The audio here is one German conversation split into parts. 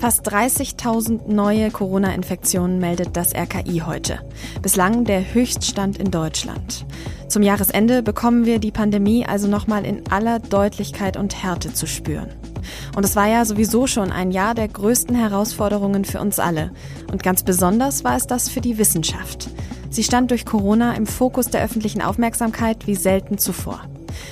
Fast 30.000 neue Corona-Infektionen meldet das RKI heute. Bislang der Höchststand in Deutschland. Zum Jahresende bekommen wir die Pandemie also nochmal in aller Deutlichkeit und Härte zu spüren. Und es war ja sowieso schon ein Jahr der größten Herausforderungen für uns alle. Und ganz besonders war es das für die Wissenschaft. Sie stand durch Corona im Fokus der öffentlichen Aufmerksamkeit wie selten zuvor.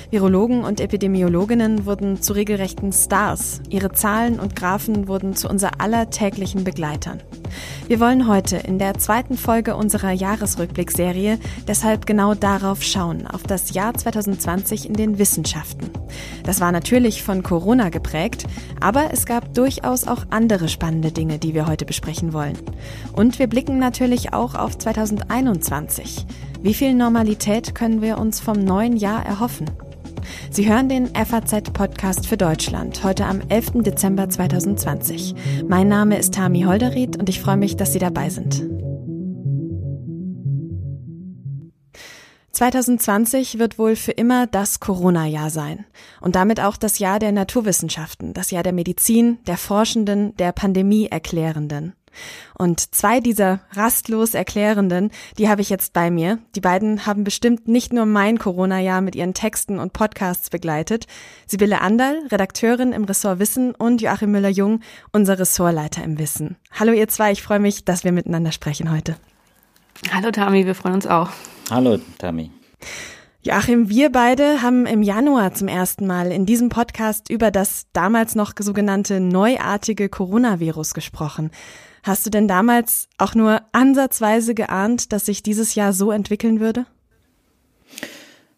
Virologen und Epidemiologinnen wurden zu regelrechten Stars. Ihre Zahlen und Graphen wurden zu unser aller täglichen Begleitern. Wir wollen heute in der zweiten Folge unserer Jahresrückblickserie deshalb genau darauf schauen, auf das Jahr 2020 in den Wissenschaften. Das war natürlich von Corona geprägt, aber es gab durchaus auch andere spannende Dinge, die wir heute besprechen wollen. Und wir blicken natürlich auch auf 2021. Wie viel Normalität können wir uns vom neuen Jahr erhoffen? Sie hören den FAZ-Podcast für Deutschland heute am 11. Dezember 2020. Mein Name ist Tami Holderried und ich freue mich, dass Sie dabei sind. 2020 wird wohl für immer das Corona-Jahr sein und damit auch das Jahr der Naturwissenschaften, das Jahr der Medizin, der Forschenden, der Pandemie-Erklärenden. Und zwei dieser rastlos Erklärenden, die habe ich jetzt bei mir. Die beiden haben bestimmt nicht nur mein Corona-Jahr mit ihren Texten und Podcasts begleitet. Sibylle Anderl, Redakteurin im Ressort Wissen und Joachim Müller-Jung, unser Ressortleiter im Wissen. Hallo ihr zwei, ich freue mich, dass wir miteinander sprechen heute. Hallo Tami, wir freuen uns auch. Hallo Tami. Joachim, wir beide haben im Januar zum ersten Mal in diesem Podcast über das damals noch sogenannte neuartige Coronavirus gesprochen. Hast du denn damals auch nur ansatzweise geahnt, dass sich dieses Jahr so entwickeln würde?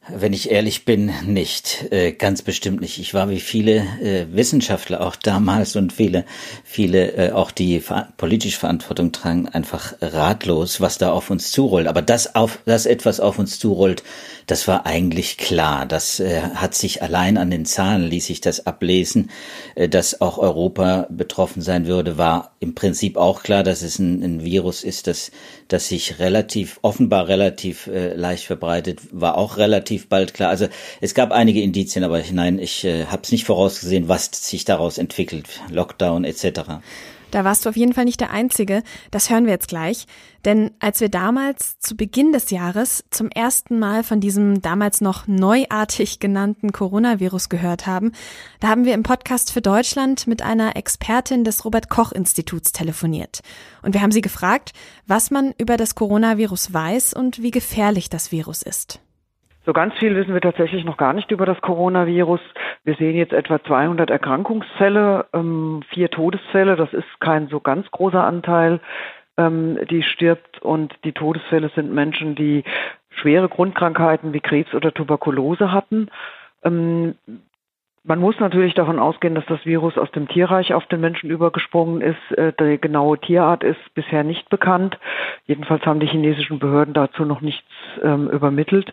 Wenn ich ehrlich bin, nicht. Äh, ganz bestimmt nicht. Ich war wie viele äh, Wissenschaftler auch damals und viele, viele äh, auch die ver politisch Verantwortung tragen, einfach ratlos, was da auf uns zurollt. Aber dass auf, dass etwas auf uns zurollt, das war eigentlich klar. Das hat sich allein an den Zahlen ließ sich das ablesen, dass auch Europa betroffen sein würde, war im Prinzip auch klar, dass es ein, ein Virus ist, das, das sich relativ, offenbar relativ leicht verbreitet, war auch relativ bald klar. Also es gab einige Indizien, aber nein, ich äh, habe es nicht vorausgesehen, was sich daraus entwickelt, Lockdown etc. Da warst du auf jeden Fall nicht der Einzige. Das hören wir jetzt gleich. Denn als wir damals zu Beginn des Jahres zum ersten Mal von diesem damals noch neuartig genannten Coronavirus gehört haben, da haben wir im Podcast für Deutschland mit einer Expertin des Robert Koch Instituts telefoniert. Und wir haben sie gefragt, was man über das Coronavirus weiß und wie gefährlich das Virus ist. So ganz viel wissen wir tatsächlich noch gar nicht über das Coronavirus. Wir sehen jetzt etwa 200 Erkrankungsfälle, ähm, vier Todesfälle. Das ist kein so ganz großer Anteil, ähm, die stirbt. Und die Todesfälle sind Menschen, die schwere Grundkrankheiten wie Krebs oder Tuberkulose hatten. Ähm, man muss natürlich davon ausgehen, dass das Virus aus dem Tierreich auf den Menschen übergesprungen ist. Äh, die genaue Tierart ist bisher nicht bekannt. Jedenfalls haben die chinesischen Behörden dazu noch nichts übermittelt.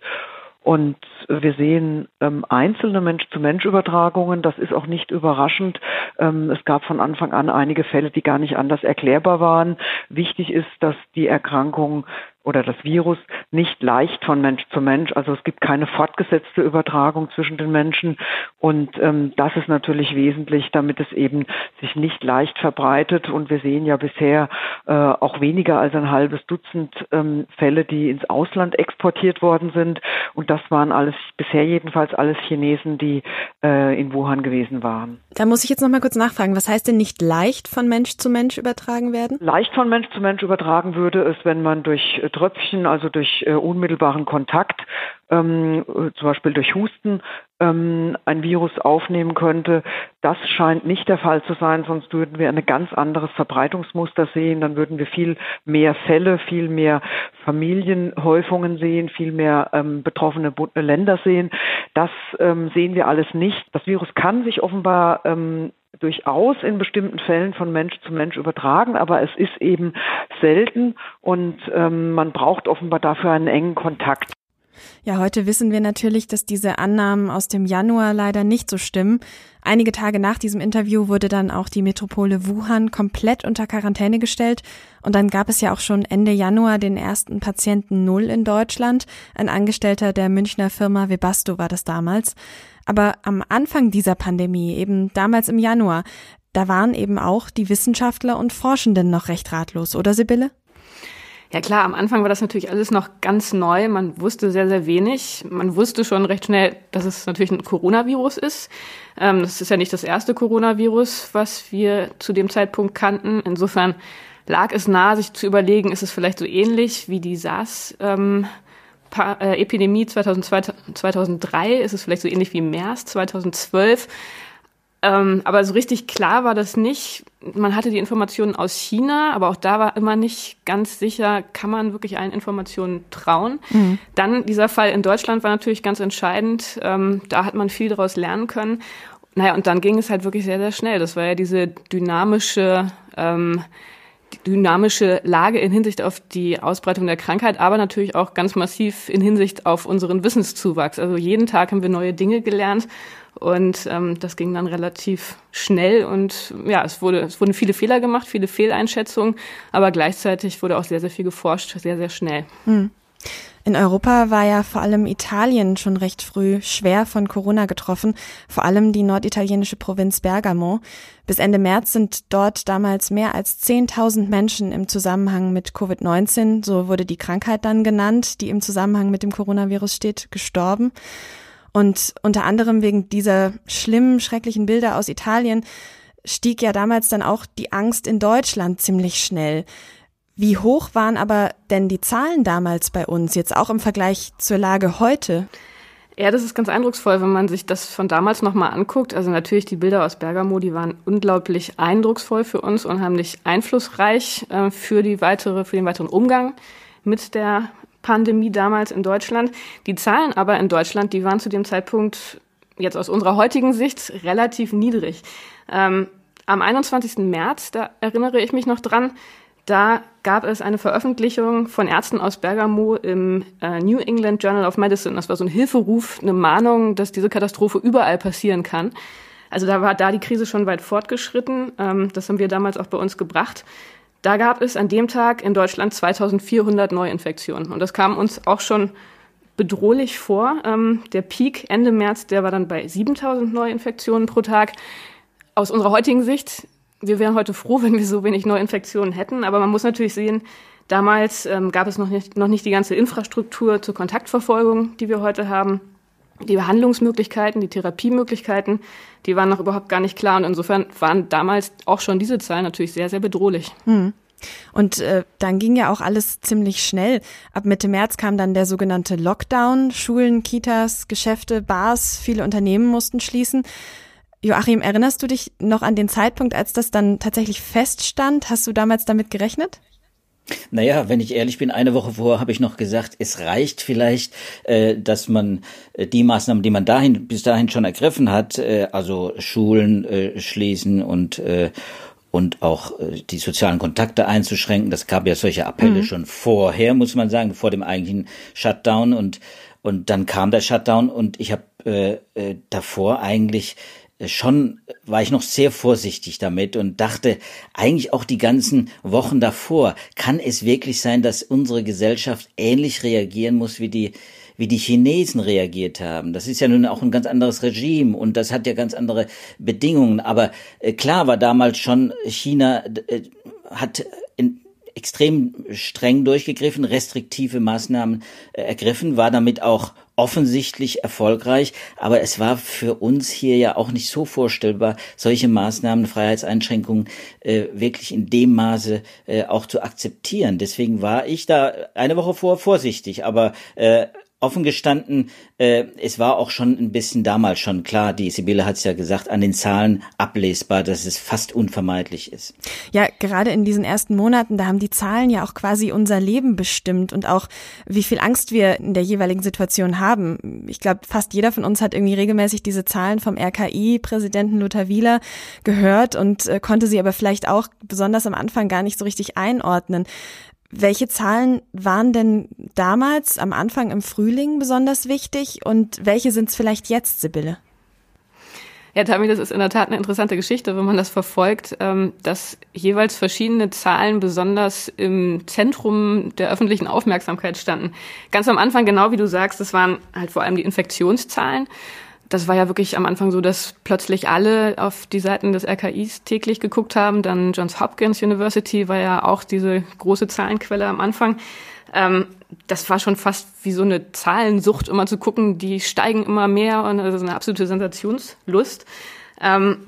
Und wir sehen ähm, einzelne Mensch-zu-Mensch-Übertragungen. Das ist auch nicht überraschend. Ähm, es gab von Anfang an einige Fälle, die gar nicht anders erklärbar waren. Wichtig ist, dass die Erkrankung oder das Virus nicht leicht von Mensch zu Mensch. Also es gibt keine fortgesetzte Übertragung zwischen den Menschen. Und ähm, das ist natürlich wesentlich, damit es eben sich nicht leicht verbreitet. Und wir sehen ja bisher äh, auch weniger als ein halbes Dutzend ähm, Fälle, die ins Ausland exportiert worden sind. Und das waren alles, bisher jedenfalls alles Chinesen, die äh, in Wuhan gewesen waren. Da muss ich jetzt noch mal kurz nachfragen. Was heißt denn nicht leicht von Mensch zu Mensch übertragen werden? Leicht von Mensch zu Mensch übertragen würde es, wenn man durch äh, Tröpfchen, also durch äh, unmittelbaren Kontakt, ähm, zum Beispiel durch Husten, ähm, ein Virus aufnehmen könnte. Das scheint nicht der Fall zu sein, sonst würden wir ein ganz anderes Verbreitungsmuster sehen. Dann würden wir viel mehr Fälle, viel mehr Familienhäufungen sehen, viel mehr ähm, betroffene Länder sehen. Das ähm, sehen wir alles nicht. Das Virus kann sich offenbar ähm, durchaus in bestimmten Fällen von Mensch zu Mensch übertragen, aber es ist eben selten und ähm, man braucht offenbar dafür einen engen Kontakt. Ja, heute wissen wir natürlich, dass diese Annahmen aus dem Januar leider nicht so stimmen. Einige Tage nach diesem Interview wurde dann auch die Metropole Wuhan komplett unter Quarantäne gestellt. Und dann gab es ja auch schon Ende Januar den ersten Patienten Null in Deutschland. Ein Angestellter der Münchner Firma Webasto war das damals. Aber am Anfang dieser Pandemie, eben damals im Januar, da waren eben auch die Wissenschaftler und Forschenden noch recht ratlos, oder Sibylle? Ja klar, am Anfang war das natürlich alles noch ganz neu. Man wusste sehr, sehr wenig. Man wusste schon recht schnell, dass es natürlich ein Coronavirus ist. Ähm, das ist ja nicht das erste Coronavirus, was wir zu dem Zeitpunkt kannten. Insofern lag es nahe, sich zu überlegen, ist es vielleicht so ähnlich wie die SARS? Ähm, äh, Epidemie 2002, 2003, ist es vielleicht so ähnlich wie MERS 2012. Ähm, aber so richtig klar war das nicht. Man hatte die Informationen aus China, aber auch da war immer nicht ganz sicher, kann man wirklich allen Informationen trauen. Mhm. Dann dieser Fall in Deutschland war natürlich ganz entscheidend. Ähm, da hat man viel daraus lernen können. Naja, und dann ging es halt wirklich sehr, sehr schnell. Das war ja diese dynamische ähm, dynamische Lage in Hinsicht auf die Ausbreitung der Krankheit, aber natürlich auch ganz massiv in Hinsicht auf unseren Wissenszuwachs. Also jeden Tag haben wir neue Dinge gelernt und ähm, das ging dann relativ schnell und ja, es wurde es wurden viele Fehler gemacht, viele Fehleinschätzungen, aber gleichzeitig wurde auch sehr sehr viel geforscht, sehr sehr schnell. Hm. In Europa war ja vor allem Italien schon recht früh schwer von Corona getroffen, vor allem die norditalienische Provinz Bergamo. Bis Ende März sind dort damals mehr als 10.000 Menschen im Zusammenhang mit Covid-19, so wurde die Krankheit dann genannt, die im Zusammenhang mit dem Coronavirus steht, gestorben. Und unter anderem wegen dieser schlimmen, schrecklichen Bilder aus Italien stieg ja damals dann auch die Angst in Deutschland ziemlich schnell. Wie hoch waren aber denn die Zahlen damals bei uns, jetzt auch im Vergleich zur Lage heute? Ja, das ist ganz eindrucksvoll, wenn man sich das von damals nochmal anguckt. Also natürlich die Bilder aus Bergamo, die waren unglaublich eindrucksvoll für uns, unheimlich einflussreich äh, für die weitere, für den weiteren Umgang mit der Pandemie damals in Deutschland. Die Zahlen aber in Deutschland, die waren zu dem Zeitpunkt jetzt aus unserer heutigen Sicht relativ niedrig. Ähm, am 21. März, da erinnere ich mich noch dran, da gab es eine Veröffentlichung von Ärzten aus Bergamo im äh, New England Journal of Medicine. Das war so ein Hilferuf, eine Mahnung, dass diese Katastrophe überall passieren kann. Also da war da die Krise schon weit fortgeschritten. Ähm, das haben wir damals auch bei uns gebracht. Da gab es an dem Tag in Deutschland 2400 Neuinfektionen. Und das kam uns auch schon bedrohlich vor. Ähm, der Peak Ende März, der war dann bei 7000 Neuinfektionen pro Tag. Aus unserer heutigen Sicht wir wären heute froh, wenn wir so wenig Neuinfektionen hätten, aber man muss natürlich sehen, damals ähm, gab es noch nicht, noch nicht die ganze Infrastruktur zur Kontaktverfolgung, die wir heute haben. Die Behandlungsmöglichkeiten, die Therapiemöglichkeiten, die waren noch überhaupt gar nicht klar. Und insofern waren damals auch schon diese Zahlen natürlich sehr, sehr bedrohlich. Hm. Und äh, dann ging ja auch alles ziemlich schnell. Ab Mitte März kam dann der sogenannte Lockdown. Schulen, Kitas, Geschäfte, Bars, viele Unternehmen mussten schließen. Joachim, erinnerst du dich noch an den Zeitpunkt, als das dann tatsächlich feststand? Hast du damals damit gerechnet? Naja, wenn ich ehrlich bin, eine Woche vorher habe ich noch gesagt, es reicht vielleicht, äh, dass man äh, die Maßnahmen, die man dahin bis dahin schon ergriffen hat, äh, also Schulen äh, schließen und äh, und auch äh, die sozialen Kontakte einzuschränken. Das gab ja solche Appelle mhm. schon vorher, muss man sagen, vor dem eigentlichen Shutdown und und dann kam der Shutdown und ich habe davor eigentlich schon war ich noch sehr vorsichtig damit und dachte eigentlich auch die ganzen Wochen davor, kann es wirklich sein, dass unsere Gesellschaft ähnlich reagieren muss wie die wie die Chinesen reagiert haben. Das ist ja nun auch ein ganz anderes Regime und das hat ja ganz andere Bedingungen. Aber äh, klar war damals schon, China äh, hat in, extrem streng durchgegriffen, restriktive Maßnahmen äh, ergriffen, war damit auch offensichtlich erfolgreich, aber es war für uns hier ja auch nicht so vorstellbar, solche Maßnahmen, Freiheitseinschränkungen äh, wirklich in dem Maße äh, auch zu akzeptieren. Deswegen war ich da eine Woche vor vorsichtig, aber äh, offen gestanden, äh, es war auch schon ein bisschen damals schon klar, die Sibylle hat es ja gesagt, an den Zahlen ablesbar, dass es fast unvermeidlich ist. Ja, gerade in diesen ersten Monaten, da haben die Zahlen ja auch quasi unser Leben bestimmt und auch wie viel Angst wir in der jeweiligen Situation haben. Ich glaube, fast jeder von uns hat irgendwie regelmäßig diese Zahlen vom RKI-Präsidenten Lothar Wieler gehört und äh, konnte sie aber vielleicht auch besonders am Anfang gar nicht so richtig einordnen. Welche Zahlen waren denn damals am Anfang im Frühling besonders wichtig und welche sind es vielleicht jetzt, Sibylle? Ja, Tami, das ist in der Tat eine interessante Geschichte, wenn man das verfolgt, ähm, dass jeweils verschiedene Zahlen besonders im Zentrum der öffentlichen Aufmerksamkeit standen. Ganz am Anfang, genau wie du sagst, das waren halt vor allem die Infektionszahlen. Das war ja wirklich am Anfang so, dass plötzlich alle auf die Seiten des RKIs täglich geguckt haben. Dann Johns Hopkins University war ja auch diese große Zahlenquelle am Anfang. Ähm, das war schon fast wie so eine Zahlensucht, immer zu gucken, die steigen immer mehr und ist eine absolute Sensationslust. Ähm,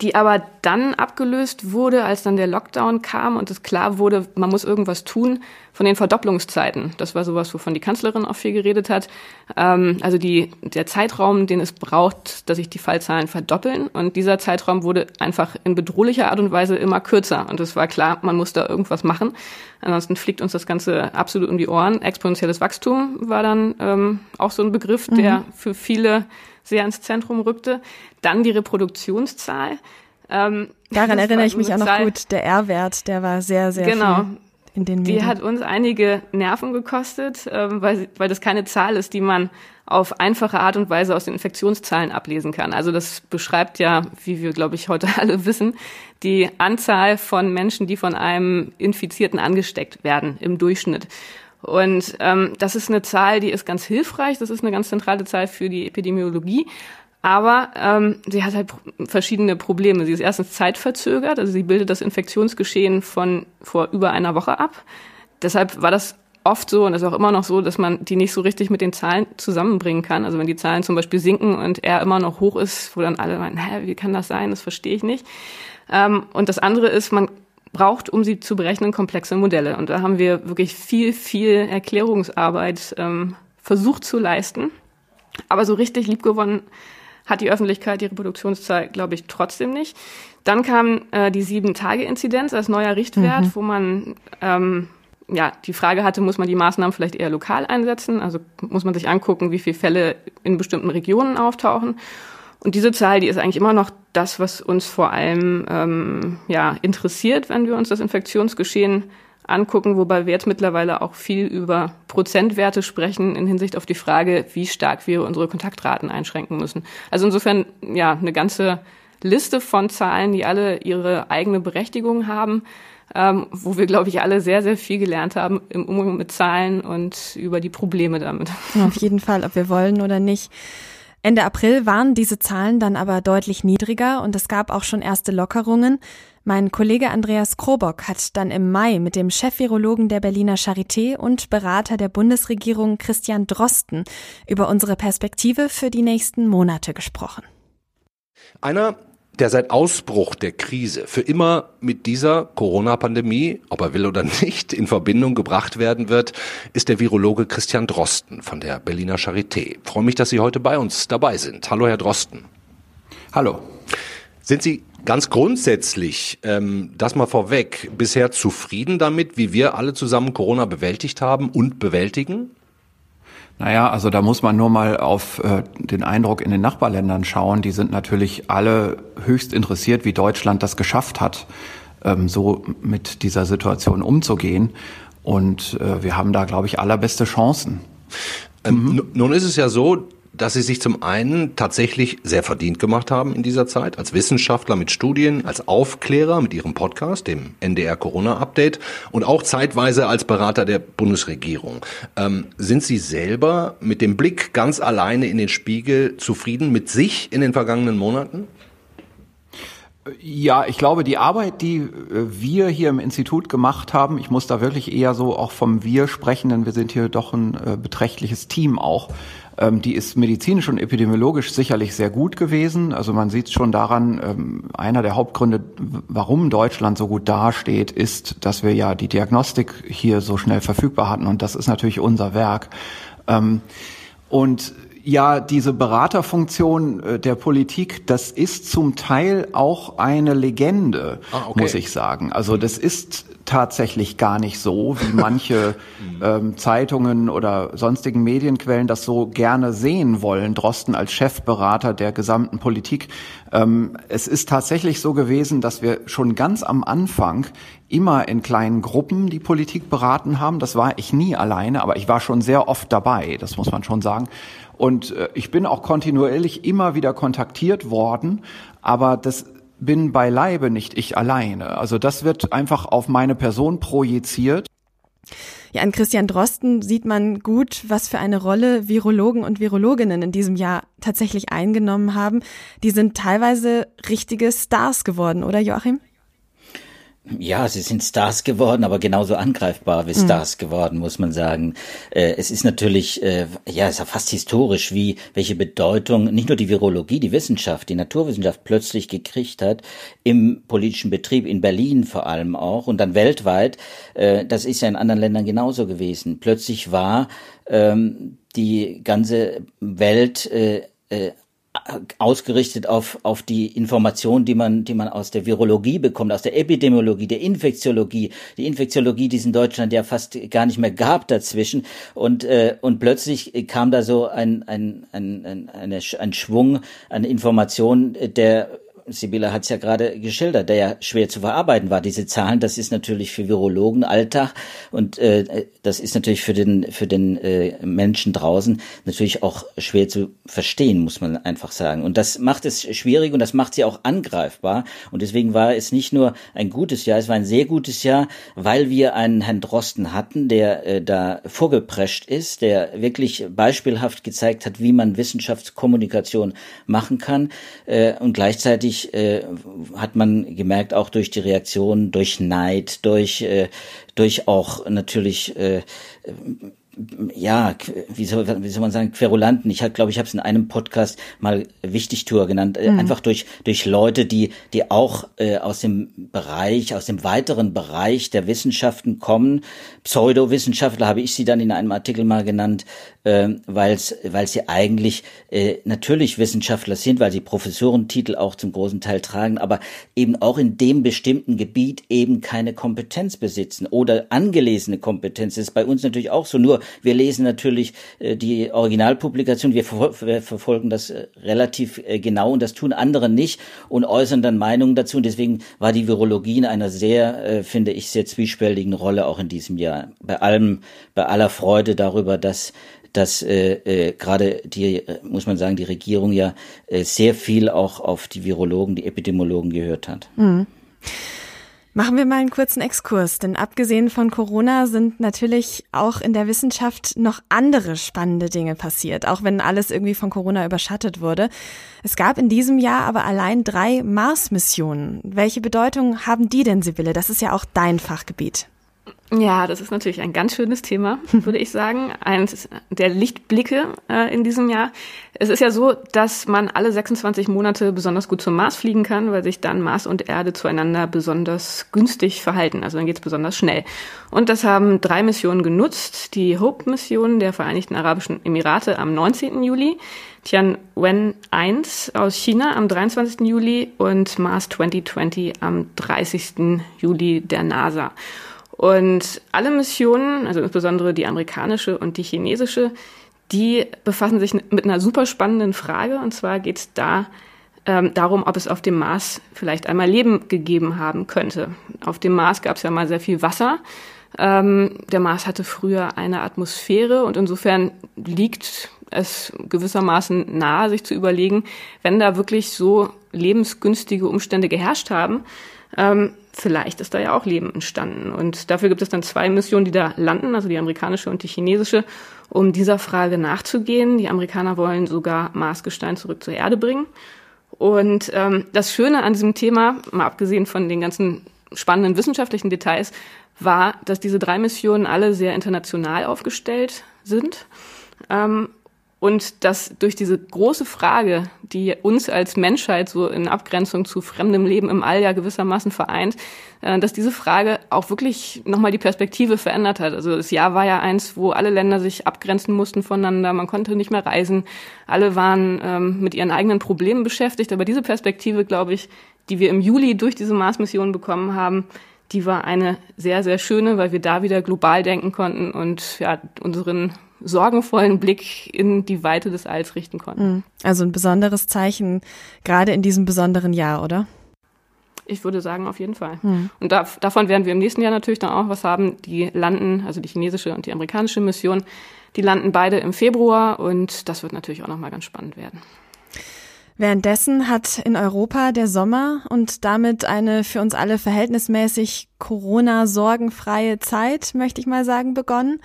die aber dann abgelöst wurde, als dann der Lockdown kam und es klar wurde, man muss irgendwas tun von den Verdopplungszeiten. Das war sowas, wovon die Kanzlerin auch viel geredet hat. Ähm, also die, der Zeitraum, den es braucht, dass sich die Fallzahlen verdoppeln. Und dieser Zeitraum wurde einfach in bedrohlicher Art und Weise immer kürzer. Und es war klar, man muss da irgendwas machen. Ansonsten fliegt uns das Ganze absolut um die Ohren. Exponentielles Wachstum war dann ähm, auch so ein Begriff, der mhm. für viele sehr ins Zentrum rückte. Dann die Reproduktionszahl. Ähm, Daran erinnere ich mich auch noch Zahl. gut. Der R-Wert, der war sehr, sehr genau. viel in den Medien. Die hat uns einige Nerven gekostet, ähm, weil, weil das keine Zahl ist, die man auf einfache Art und Weise aus den Infektionszahlen ablesen kann. Also das beschreibt ja, wie wir, glaube ich, heute alle wissen, die Anzahl von Menschen, die von einem Infizierten angesteckt werden im Durchschnitt. Und ähm, das ist eine Zahl, die ist ganz hilfreich. Das ist eine ganz zentrale Zahl für die Epidemiologie. Aber ähm, sie hat halt verschiedene Probleme. Sie ist erstens zeitverzögert, also sie bildet das Infektionsgeschehen von vor über einer Woche ab. Deshalb war das oft so und ist auch immer noch so, dass man die nicht so richtig mit den Zahlen zusammenbringen kann. Also wenn die Zahlen zum Beispiel sinken und er immer noch hoch ist, wo dann alle meinen, hä, wie kann das sein? Das verstehe ich nicht. Ähm, und das andere ist, man braucht, um sie zu berechnen, komplexe Modelle. Und da haben wir wirklich viel, viel Erklärungsarbeit ähm, versucht zu leisten. Aber so richtig liebgewonnen hat die Öffentlichkeit die Reproduktionszahl, glaube ich, trotzdem nicht. Dann kam äh, die Sieben-Tage-Inzidenz als neuer Richtwert, mhm. wo man ähm, ja die Frage hatte, muss man die Maßnahmen vielleicht eher lokal einsetzen? Also muss man sich angucken, wie viele Fälle in bestimmten Regionen auftauchen. Und diese Zahl, die ist eigentlich immer noch das, was uns vor allem ähm, ja, interessiert, wenn wir uns das Infektionsgeschehen angucken, wobei wir jetzt mittlerweile auch viel über Prozentwerte sprechen in Hinsicht auf die Frage, wie stark wir unsere Kontaktraten einschränken müssen. Also insofern ja eine ganze Liste von Zahlen, die alle ihre eigene Berechtigung haben, ähm, wo wir, glaube ich, alle sehr, sehr viel gelernt haben im Umgang mit Zahlen und über die Probleme damit. Auf jeden Fall, ob wir wollen oder nicht. Ende April waren diese Zahlen dann aber deutlich niedriger und es gab auch schon erste Lockerungen. Mein Kollege Andreas Krobock hat dann im Mai mit dem Chefvirologen der Berliner Charité und Berater der Bundesregierung Christian Drosten über unsere Perspektive für die nächsten Monate gesprochen. Einer der seit Ausbruch der Krise für immer mit dieser Corona-Pandemie, ob er will oder nicht, in Verbindung gebracht werden wird, ist der Virologe Christian Drosten von der Berliner Charité. Ich freue mich, dass Sie heute bei uns dabei sind. Hallo, Herr Drosten. Hallo. Sind Sie ganz grundsätzlich, ähm, das mal vorweg, bisher zufrieden damit, wie wir alle zusammen Corona bewältigt haben und bewältigen? Naja, also da muss man nur mal auf äh, den Eindruck in den Nachbarländern schauen. Die sind natürlich alle höchst interessiert, wie Deutschland das geschafft hat, ähm, so mit dieser Situation umzugehen. Und äh, wir haben da, glaube ich, allerbeste Chancen. Ähm, mhm. Nun ist es ja so, dass sie sich zum einen tatsächlich sehr verdient gemacht haben in dieser Zeit, als Wissenschaftler mit Studien, als Aufklärer mit ihrem Podcast, dem NDR Corona Update und auch zeitweise als Berater der Bundesregierung. Ähm, sind Sie selber mit dem Blick ganz alleine in den Spiegel zufrieden mit sich in den vergangenen Monaten? Ja, ich glaube, die Arbeit, die äh, wir hier im Institut gemacht haben, ich muss da wirklich eher so auch vom Wir sprechen, denn wir sind hier doch ein äh, beträchtliches Team auch. Ähm, die ist medizinisch und epidemiologisch sicherlich sehr gut gewesen. Also man sieht schon daran, ähm, einer der Hauptgründe, warum Deutschland so gut dasteht, ist, dass wir ja die Diagnostik hier so schnell verfügbar hatten und das ist natürlich unser Werk. Ähm, und ja, diese Beraterfunktion äh, der Politik, das ist zum Teil auch eine Legende, ah, okay. muss ich sagen. Also das ist tatsächlich gar nicht so, wie manche ähm, Zeitungen oder sonstigen Medienquellen das so gerne sehen wollen. Drosten als Chefberater der gesamten Politik. Ähm, es ist tatsächlich so gewesen, dass wir schon ganz am Anfang immer in kleinen Gruppen die Politik beraten haben. Das war ich nie alleine, aber ich war schon sehr oft dabei, das muss man schon sagen. Und äh, ich bin auch kontinuierlich immer wieder kontaktiert worden, aber das bin beileibe nicht ich alleine. Also das wird einfach auf meine Person projiziert. Ja, an Christian Drosten sieht man gut, was für eine Rolle Virologen und Virologinnen in diesem Jahr tatsächlich eingenommen haben. Die sind teilweise richtige Stars geworden, oder Joachim? Ja, sie sind Stars geworden, aber genauso angreifbar wie mhm. Stars mhm. geworden, muss man sagen. Äh, es ist natürlich, äh, ja, es ist ja fast historisch, wie, welche Bedeutung nicht nur die Virologie, die Wissenschaft, die Naturwissenschaft plötzlich gekriegt hat im politischen Betrieb, in Berlin vor allem auch und dann weltweit. Äh, das ist ja in anderen Ländern genauso gewesen. Plötzlich war ähm, die ganze Welt äh, äh, ausgerichtet auf, auf die Information, die man, die man aus der Virologie bekommt, aus der Epidemiologie, der Infektiologie, die Infektiologie, die es in Deutschland ja fast gar nicht mehr gab dazwischen. Und, äh, und plötzlich kam da so ein, ein, ein, ein, ein Schwung an Informationen, der Sibylle hat es ja gerade geschildert, der ja schwer zu verarbeiten war. Diese Zahlen, das ist natürlich für Virologen Alltag und äh, das ist natürlich für den für den äh, Menschen draußen natürlich auch schwer zu verstehen, muss man einfach sagen. Und das macht es schwierig und das macht sie auch angreifbar. Und deswegen war es nicht nur ein gutes Jahr, es war ein sehr gutes Jahr, weil wir einen Herrn Drosten hatten, der äh, da vorgeprescht ist, der wirklich beispielhaft gezeigt hat, wie man Wissenschaftskommunikation machen kann äh, und gleichzeitig natürlich äh, hat man gemerkt, auch durch die Reaktion, durch Neid, durch, äh, durch auch natürlich äh, ja, wie soll, wie soll man sagen, Querulanten. Ich glaube, ich habe es in einem Podcast mal Wichtigtour genannt. Mhm. Einfach durch durch Leute, die die auch äh, aus dem Bereich, aus dem weiteren Bereich der Wissenschaften kommen. Pseudowissenschaftler habe ich sie dann in einem Artikel mal genannt, äh, weil weil sie eigentlich äh, natürlich Wissenschaftler sind, weil sie Professorentitel auch zum großen Teil tragen, aber eben auch in dem bestimmten Gebiet eben keine Kompetenz besitzen oder angelesene Kompetenz. Das ist bei uns natürlich auch so. Nur wir lesen natürlich äh, die Originalpublikation, wir, ver wir verfolgen das äh, relativ äh, genau und das tun andere nicht und äußern dann Meinungen dazu. Und deswegen war die Virologie in einer sehr, äh, finde ich, sehr zwiespältigen Rolle auch in diesem Jahr. Bei allem, bei aller Freude darüber, dass dass äh, äh, gerade die, äh, muss man sagen, die Regierung ja äh, sehr viel auch auf die Virologen, die Epidemiologen gehört hat. Mhm. Machen wir mal einen kurzen Exkurs, denn abgesehen von Corona sind natürlich auch in der Wissenschaft noch andere spannende Dinge passiert, auch wenn alles irgendwie von Corona überschattet wurde. Es gab in diesem Jahr aber allein drei Mars-Missionen. Welche Bedeutung haben die denn, Sibylle? Das ist ja auch dein Fachgebiet. Ja, das ist natürlich ein ganz schönes Thema, würde ich sagen. Eines der Lichtblicke äh, in diesem Jahr. Es ist ja so, dass man alle 26 Monate besonders gut zum Mars fliegen kann, weil sich dann Mars und Erde zueinander besonders günstig verhalten. Also dann geht es besonders schnell. Und das haben drei Missionen genutzt. Die Hope-Mission der Vereinigten Arabischen Emirate am 19. Juli, Tianwen 1 aus China am 23. Juli und Mars 2020 am 30. Juli der NASA. Und alle Missionen, also insbesondere die amerikanische und die chinesische, die befassen sich mit einer super spannenden Frage. Und zwar geht es da ähm, darum, ob es auf dem Mars vielleicht einmal Leben gegeben haben könnte. Auf dem Mars gab es ja mal sehr viel Wasser. Ähm, der Mars hatte früher eine Atmosphäre und insofern liegt es gewissermaßen nahe, sich zu überlegen, wenn da wirklich so lebensgünstige Umstände geherrscht haben, ähm, vielleicht ist da ja auch Leben entstanden. Und dafür gibt es dann zwei Missionen, die da landen, also die amerikanische und die chinesische, um dieser Frage nachzugehen. Die Amerikaner wollen sogar Marsgestein zurück zur Erde bringen. Und ähm, das Schöne an diesem Thema, mal abgesehen von den ganzen spannenden wissenschaftlichen Details, war, dass diese drei Missionen alle sehr international aufgestellt sind. Ähm, und dass durch diese große Frage, die uns als Menschheit so in Abgrenzung zu fremdem Leben im All ja gewissermaßen vereint, äh, dass diese Frage auch wirklich nochmal die Perspektive verändert hat. Also das Jahr war ja eins, wo alle Länder sich abgrenzen mussten voneinander, man konnte nicht mehr reisen, alle waren ähm, mit ihren eigenen Problemen beschäftigt. Aber diese Perspektive, glaube ich, die wir im Juli durch diese Mars-Mission bekommen haben, die war eine sehr, sehr schöne, weil wir da wieder global denken konnten und ja, unseren sorgenvollen Blick in die Weite des Alls richten konnten. Mhm. Also ein besonderes Zeichen, gerade in diesem besonderen Jahr, oder? Ich würde sagen, auf jeden Fall. Mhm. Und da, davon werden wir im nächsten Jahr natürlich dann auch was haben. Die landen, also die chinesische und die amerikanische Mission, die landen beide im Februar und das wird natürlich auch nochmal ganz spannend werden. Währenddessen hat in Europa der Sommer und damit eine für uns alle verhältnismäßig Corona-sorgenfreie Zeit, möchte ich mal sagen, begonnen.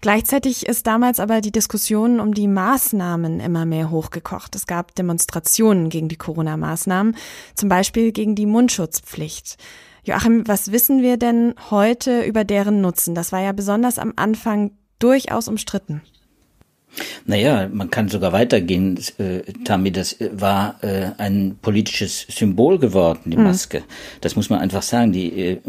Gleichzeitig ist damals aber die Diskussion um die Maßnahmen immer mehr hochgekocht. Es gab Demonstrationen gegen die Corona-Maßnahmen, zum Beispiel gegen die Mundschutzpflicht. Joachim, was wissen wir denn heute über deren Nutzen? Das war ja besonders am Anfang durchaus umstritten. Naja, man kann sogar weitergehen, äh, Tami, das war äh, ein politisches Symbol geworden, die hm. Maske. Mhm. Das muss man einfach sagen. Die äh,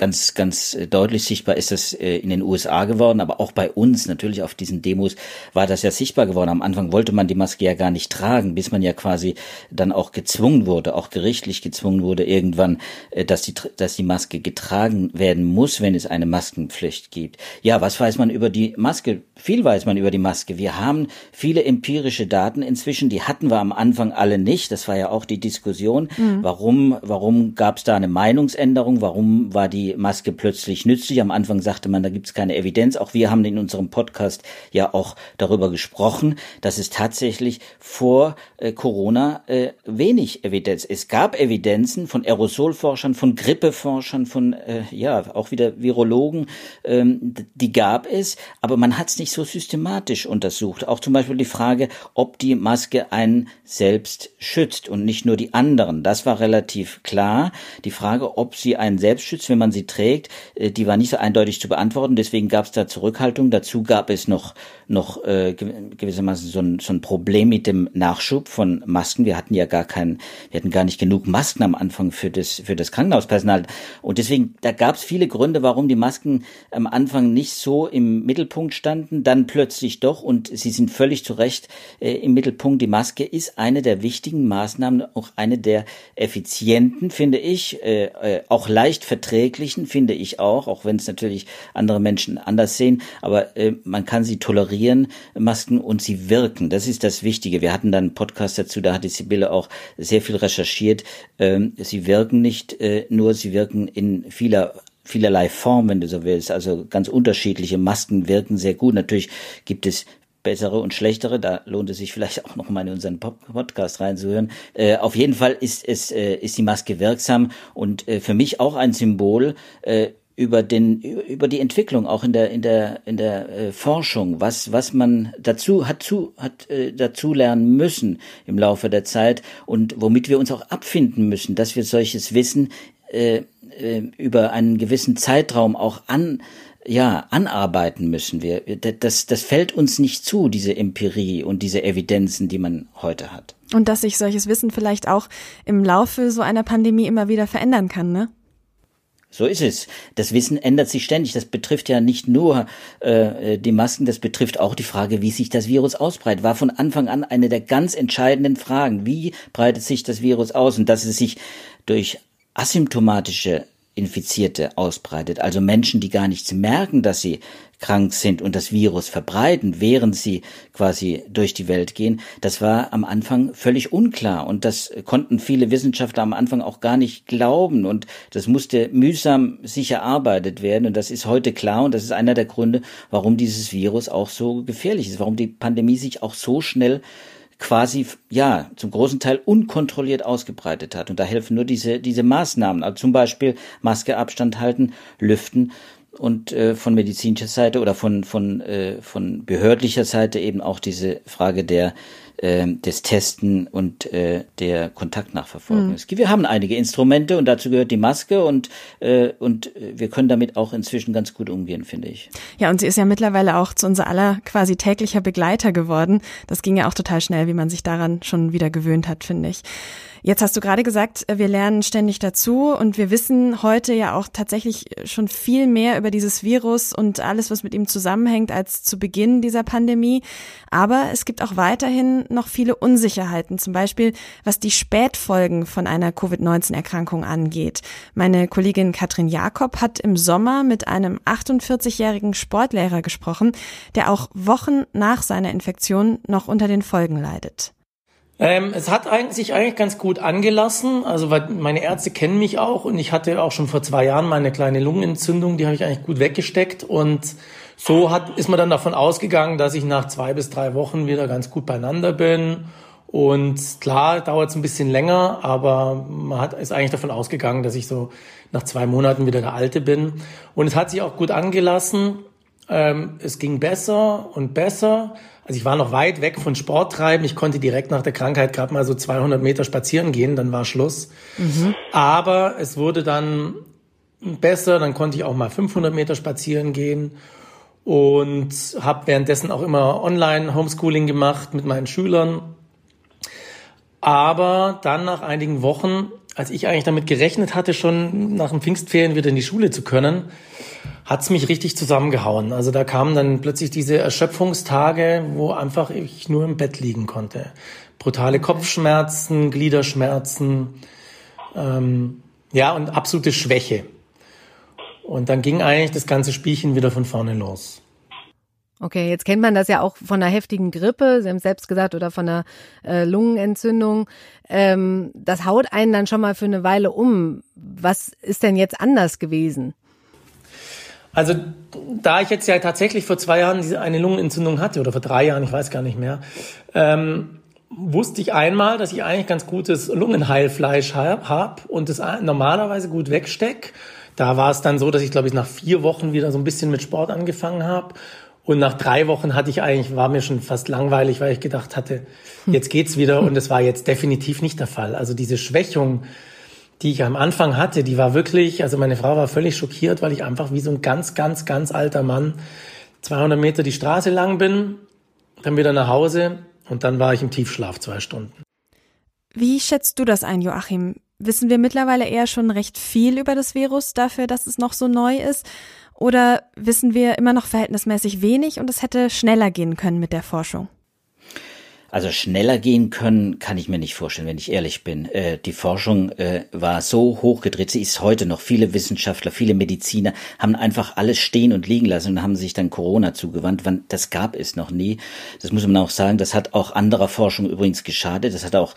ganz, ganz äh, deutlich sichtbar ist das äh, in den USA geworden, aber auch bei uns natürlich auf diesen Demos war das ja sichtbar geworden. Am Anfang wollte man die Maske ja gar nicht tragen, bis man ja quasi dann auch gezwungen wurde, auch gerichtlich gezwungen wurde irgendwann, äh, dass die, dass die Maske getragen werden muss, wenn es eine Maskenpflicht gibt. Ja, was weiß man über die Maske? Viel weiß man über die Maske. Wir haben viele empirische Daten inzwischen, die hatten wir am Anfang alle nicht. Das war ja auch die Diskussion. Mhm. Warum, warum gab es da eine Meinungsänderung? Warum war die Maske plötzlich nützlich? Am Anfang sagte man, da gibt es keine Evidenz. Auch wir haben in unserem Podcast ja auch darüber gesprochen, dass es tatsächlich vor äh, Corona äh, wenig Evidenz. Es gab Evidenzen von Aerosolforschern, von Grippeforschern, von äh, ja auch wieder Virologen, ähm, die gab es, aber man hat es nicht nicht so systematisch untersucht. Auch zum Beispiel die Frage, ob die Maske einen selbst schützt und nicht nur die anderen. Das war relativ klar. Die Frage, ob sie einen selbst schützt, wenn man sie trägt, äh, die war nicht so eindeutig zu beantworten. Deswegen gab es da Zurückhaltung. Dazu gab es noch noch äh, gewissermaßen so ein, so ein Problem mit dem Nachschub von Masken. Wir hatten ja gar keinen, wir hatten gar nicht genug Masken am Anfang für das für das Krankenhauspersonal. Und deswegen, da gab es viele Gründe, warum die Masken am Anfang nicht so im Mittelpunkt standen dann plötzlich doch, und Sie sind völlig zu Recht äh, im Mittelpunkt, die Maske ist eine der wichtigen Maßnahmen, auch eine der effizienten, finde ich, äh, äh, auch leicht verträglichen, finde ich auch, auch wenn es natürlich andere Menschen anders sehen, aber äh, man kann sie tolerieren, Masken, und sie wirken. Das ist das Wichtige. Wir hatten dann einen Podcast dazu, da hat die Sibylle auch sehr viel recherchiert. Ähm, sie wirken nicht äh, nur, sie wirken in vieler vielerlei Form, wenn du so willst. Also ganz unterschiedliche Masken wirken sehr gut. Natürlich gibt es bessere und schlechtere. Da lohnt es sich vielleicht auch noch mal in unseren Podcast reinzuhören. Äh, auf jeden Fall ist es äh, ist die Maske wirksam und äh, für mich auch ein Symbol äh, über den über die Entwicklung auch in der in der in der äh, Forschung was was man dazu hat zu hat äh, dazu lernen müssen im Laufe der Zeit und womit wir uns auch abfinden müssen dass wir solches Wissen äh, äh, über einen gewissen Zeitraum auch an ja, anarbeiten müssen wir. Das, das fällt uns nicht zu, diese Empirie und diese Evidenzen, die man heute hat. Und dass sich solches Wissen vielleicht auch im Laufe so einer Pandemie immer wieder verändern kann, ne? So ist es. Das Wissen ändert sich ständig. Das betrifft ja nicht nur äh, die Masken, das betrifft auch die Frage, wie sich das Virus ausbreitet. War von Anfang an eine der ganz entscheidenden Fragen. Wie breitet sich das Virus aus? Und dass es sich durch asymptomatische Infizierte ausbreitet, also Menschen, die gar nichts merken, dass sie krank sind und das Virus verbreiten, während sie quasi durch die Welt gehen, das war am Anfang völlig unklar. Und das konnten viele Wissenschaftler am Anfang auch gar nicht glauben. Und das musste mühsam sich erarbeitet werden. Und das ist heute klar. Und das ist einer der Gründe, warum dieses Virus auch so gefährlich ist, warum die Pandemie sich auch so schnell quasi, ja, zum großen Teil unkontrolliert ausgebreitet hat. Und da helfen nur diese, diese Maßnahmen, also zum Beispiel Maske, Abstand halten, lüften und äh, von medizinischer Seite oder von, von, äh, von behördlicher Seite eben auch diese Frage der äh, des Testen und äh, der Kontaktnachverfolgung. Mhm. Wir haben einige Instrumente und dazu gehört die Maske und, äh, und wir können damit auch inzwischen ganz gut umgehen, finde ich. Ja, und sie ist ja mittlerweile auch zu unser aller quasi täglicher Begleiter geworden. Das ging ja auch total schnell, wie man sich daran schon wieder gewöhnt hat, finde ich. Jetzt hast du gerade gesagt, wir lernen ständig dazu und wir wissen heute ja auch tatsächlich schon viel mehr über dieses Virus und alles, was mit ihm zusammenhängt, als zu Beginn dieser Pandemie. Aber es gibt auch weiterhin noch viele Unsicherheiten, zum Beispiel was die Spätfolgen von einer Covid-19-Erkrankung angeht. Meine Kollegin Katrin Jakob hat im Sommer mit einem 48-jährigen Sportlehrer gesprochen, der auch Wochen nach seiner Infektion noch unter den Folgen leidet. Ähm, es hat sich eigentlich ganz gut angelassen, also weil meine Ärzte kennen mich auch und ich hatte auch schon vor zwei Jahren meine kleine Lungenentzündung, die habe ich eigentlich gut weggesteckt und so hat, ist man dann davon ausgegangen, dass ich nach zwei bis drei Wochen wieder ganz gut beieinander bin Und klar, dauert es ein bisschen länger, aber man hat, ist eigentlich davon ausgegangen, dass ich so nach zwei Monaten wieder der Alte bin. Und es hat sich auch gut angelassen. Ähm, es ging besser und besser. Also ich war noch weit weg von Sport treiben. Ich konnte direkt nach der Krankheit gerade mal so 200 Meter spazieren gehen, dann war Schluss. Mhm. Aber es wurde dann besser, dann konnte ich auch mal 500 Meter spazieren gehen und habe währenddessen auch immer online Homeschooling gemacht mit meinen Schülern. Aber dann nach einigen Wochen, als ich eigentlich damit gerechnet hatte, schon nach dem Pfingstferien wieder in die Schule zu können, hat's mich richtig zusammengehauen. Also da kamen dann plötzlich diese Erschöpfungstage, wo einfach ich nur im Bett liegen konnte. Brutale Kopfschmerzen, Gliederschmerzen, ähm, ja, und absolute Schwäche. Und dann ging eigentlich das ganze Spielchen wieder von vorne los. Okay, jetzt kennt man das ja auch von einer heftigen Grippe, Sie haben es selbst gesagt, oder von einer äh, Lungenentzündung. Ähm, das haut einen dann schon mal für eine Weile um. Was ist denn jetzt anders gewesen? Also da ich jetzt ja tatsächlich vor zwei Jahren diese eine Lungenentzündung hatte oder vor drei Jahren, ich weiß gar nicht mehr, ähm, wusste ich einmal, dass ich eigentlich ganz gutes Lungenheilfleisch habe hab und das normalerweise gut wegsteck. Da war es dann so, dass ich glaube ich nach vier Wochen wieder so ein bisschen mit Sport angefangen habe und nach drei Wochen hatte ich eigentlich, war mir schon fast langweilig, weil ich gedacht hatte, jetzt geht's wieder. Und es war jetzt definitiv nicht der Fall. Also diese Schwächung, die ich am Anfang hatte, die war wirklich, also meine Frau war völlig schockiert, weil ich einfach wie so ein ganz, ganz, ganz alter Mann 200 Meter die Straße lang bin, dann wieder nach Hause und dann war ich im Tiefschlaf zwei Stunden. Wie schätzt du das ein, Joachim? Wissen wir mittlerweile eher schon recht viel über das Virus dafür, dass es noch so neu ist? Oder wissen wir immer noch verhältnismäßig wenig und es hätte schneller gehen können mit der Forschung? Also schneller gehen können, kann ich mir nicht vorstellen, wenn ich ehrlich bin. Äh, die Forschung äh, war so hochgedreht, sie ist heute noch. Viele Wissenschaftler, viele Mediziner haben einfach alles stehen und liegen lassen und haben sich dann Corona zugewandt. Das gab es noch nie. Das muss man auch sagen. Das hat auch anderer Forschung übrigens geschadet. Das hat auch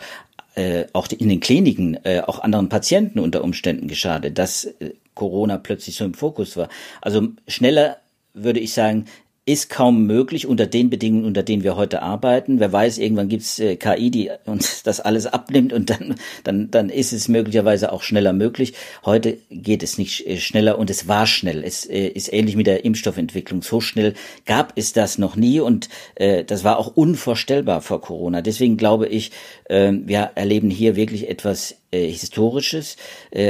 äh, auch in den Kliniken äh, auch anderen Patienten unter Umständen geschadet, dass äh, Corona plötzlich so im Fokus war. Also schneller würde ich sagen, ist kaum möglich unter den Bedingungen, unter denen wir heute arbeiten. Wer weiß, irgendwann gibt's äh, KI, die uns das alles abnimmt und dann, dann, dann ist es möglicherweise auch schneller möglich. Heute geht es nicht äh, schneller und es war schnell. Es äh, ist ähnlich mit der Impfstoffentwicklung. So schnell gab es das noch nie und äh, das war auch unvorstellbar vor Corona. Deswegen glaube ich, äh, wir erleben hier wirklich etwas äh, Historisches,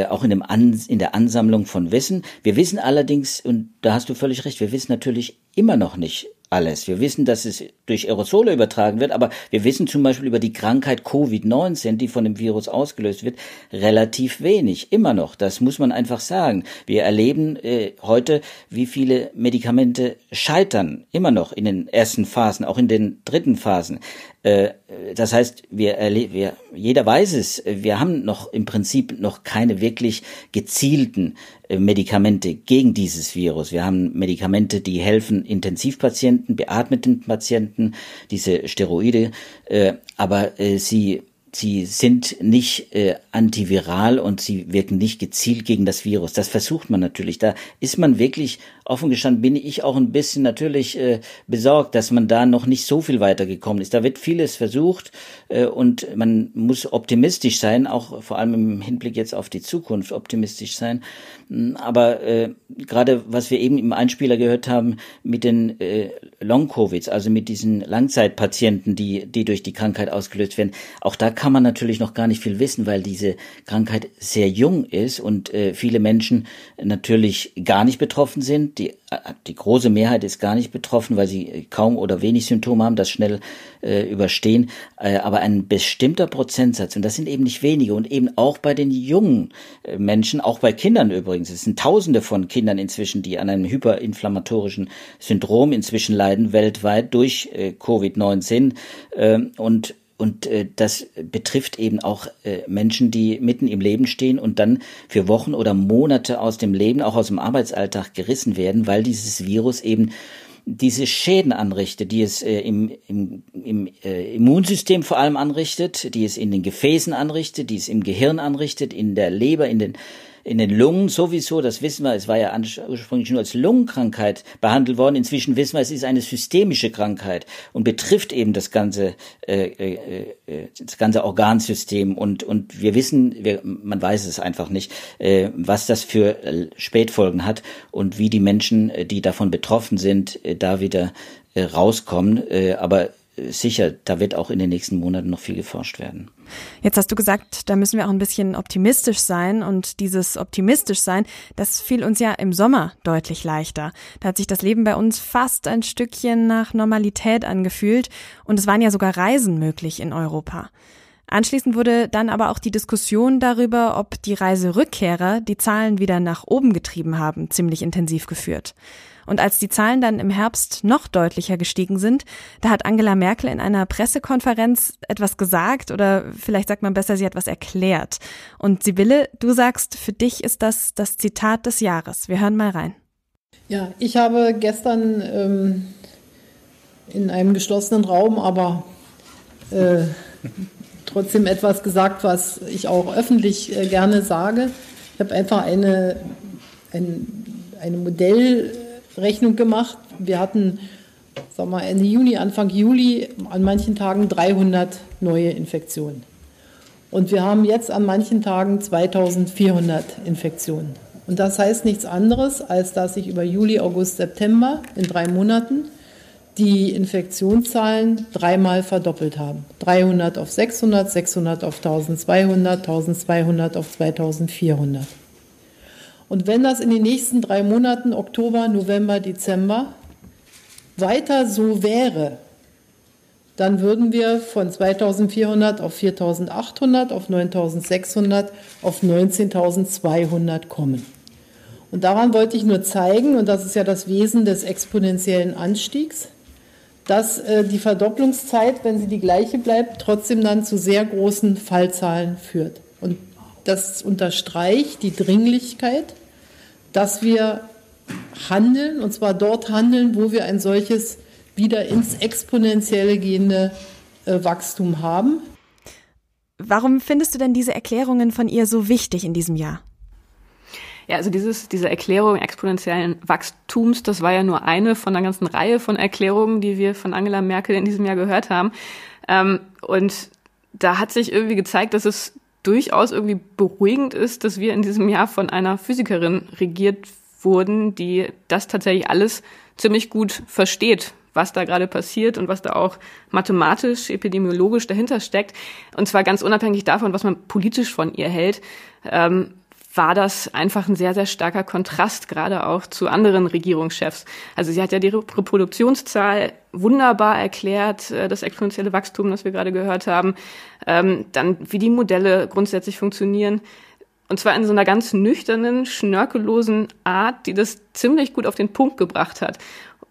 auch in, dem An in der Ansammlung von Wissen. Wir wissen allerdings, und da hast du völlig recht, wir wissen natürlich immer noch nicht alles. Wir wissen, dass es durch Aerosole übertragen wird, aber wir wissen zum Beispiel über die Krankheit Covid-19, die von dem Virus ausgelöst wird, relativ wenig. Immer noch. Das muss man einfach sagen. Wir erleben äh, heute, wie viele Medikamente scheitern. Immer noch in den ersten Phasen, auch in den dritten Phasen. Äh, das heißt, wir, wir, jeder weiß es, wir haben noch im Prinzip noch keine wirklich gezielten äh, Medikamente gegen dieses Virus. Wir haben Medikamente, die helfen Intensivpatienten, beatmeten Patienten, diese Steroide, äh, aber sie sie sind nicht äh, antiviral und sie wirken nicht gezielt gegen das Virus. Das versucht man natürlich. Da ist man wirklich, offen gestanden, bin ich auch ein bisschen natürlich äh, besorgt, dass man da noch nicht so viel weitergekommen ist. Da wird vieles versucht äh, und man muss optimistisch sein, auch vor allem im Hinblick jetzt auf die Zukunft optimistisch sein. Hm, aber äh, gerade was wir eben im Einspieler gehört haben mit den äh, Long-Covids, also mit diesen Langzeitpatienten, die, die durch die Krankheit ausgelöst werden, auch da kann man natürlich noch gar nicht viel wissen, weil diese Krankheit sehr jung ist und äh, viele Menschen natürlich gar nicht betroffen sind. Die, äh, die große Mehrheit ist gar nicht betroffen, weil sie kaum oder wenig Symptome haben, das schnell äh, überstehen. Äh, aber ein bestimmter Prozentsatz, und das sind eben nicht wenige, und eben auch bei den jungen äh, Menschen, auch bei Kindern übrigens, es sind Tausende von Kindern inzwischen, die an einem hyperinflammatorischen Syndrom inzwischen leiden, weltweit durch äh, Covid-19. Äh, und und äh, das betrifft eben auch äh, Menschen, die mitten im Leben stehen und dann für Wochen oder Monate aus dem Leben, auch aus dem Arbeitsalltag gerissen werden, weil dieses Virus eben diese Schäden anrichtet, die es äh, im, im, im äh, Immunsystem vor allem anrichtet, die es in den Gefäßen anrichtet, die es im Gehirn anrichtet, in der Leber, in den in den Lungen sowieso, das wissen wir, es war ja ursprünglich nur als Lungenkrankheit behandelt worden. Inzwischen wissen wir, es ist eine systemische Krankheit und betrifft eben das ganze, äh, äh, äh das ganze Organsystem. Und, und wir wissen, wir, man weiß es einfach nicht, äh, was das für äh, Spätfolgen hat und wie die Menschen, äh, die davon betroffen sind, da wieder rauskommen. Äh, aber sicher, da wird auch in den nächsten Monaten noch viel geforscht werden. Jetzt hast du gesagt, da müssen wir auch ein bisschen optimistisch sein und dieses optimistisch sein, das fiel uns ja im Sommer deutlich leichter. Da hat sich das Leben bei uns fast ein Stückchen nach Normalität angefühlt und es waren ja sogar Reisen möglich in Europa. Anschließend wurde dann aber auch die Diskussion darüber, ob die Reiserückkehrer die Zahlen wieder nach oben getrieben haben, ziemlich intensiv geführt. Und als die Zahlen dann im Herbst noch deutlicher gestiegen sind, da hat Angela Merkel in einer Pressekonferenz etwas gesagt oder vielleicht sagt man besser, sie hat was erklärt. Und Sibylle, du sagst, für dich ist das das Zitat des Jahres. Wir hören mal rein. Ja, ich habe gestern ähm, in einem geschlossenen Raum, aber äh, trotzdem etwas gesagt, was ich auch öffentlich äh, gerne sage. Ich habe einfach eine, ein, eine Modell Rechnung gemacht. Wir hatten sag mal, Ende Juni, Anfang Juli an manchen Tagen 300 neue Infektionen. Und wir haben jetzt an manchen Tagen 2400 Infektionen. Und das heißt nichts anderes, als dass sich über Juli, August, September in drei Monaten die Infektionszahlen dreimal verdoppelt haben. 300 auf 600, 600 auf 1200, 1200 auf 2400. Und wenn das in den nächsten drei Monaten, Oktober, November, Dezember, weiter so wäre, dann würden wir von 2400 auf 4800, auf 9600, auf 19200 kommen. Und daran wollte ich nur zeigen, und das ist ja das Wesen des exponentiellen Anstiegs, dass äh, die Verdopplungszeit, wenn sie die gleiche bleibt, trotzdem dann zu sehr großen Fallzahlen führt. Und das unterstreicht die Dringlichkeit, dass wir handeln, und zwar dort handeln, wo wir ein solches wieder ins exponentielle gehende äh, Wachstum haben. Warum findest du denn diese Erklärungen von ihr so wichtig in diesem Jahr? Ja, also dieses, diese Erklärung exponentiellen Wachstums, das war ja nur eine von einer ganzen Reihe von Erklärungen, die wir von Angela Merkel in diesem Jahr gehört haben. Ähm, und da hat sich irgendwie gezeigt, dass es durchaus irgendwie beruhigend ist, dass wir in diesem Jahr von einer Physikerin regiert wurden, die das tatsächlich alles ziemlich gut versteht, was da gerade passiert und was da auch mathematisch, epidemiologisch dahinter steckt. Und zwar ganz unabhängig davon, was man politisch von ihr hält. Ähm, war das einfach ein sehr, sehr starker Kontrast, gerade auch zu anderen Regierungschefs. Also sie hat ja die Reproduktionszahl wunderbar erklärt, äh, das exponentielle Wachstum, das wir gerade gehört haben, ähm, dann wie die Modelle grundsätzlich funktionieren. Und zwar in so einer ganz nüchternen, schnörkellosen Art, die das ziemlich gut auf den Punkt gebracht hat.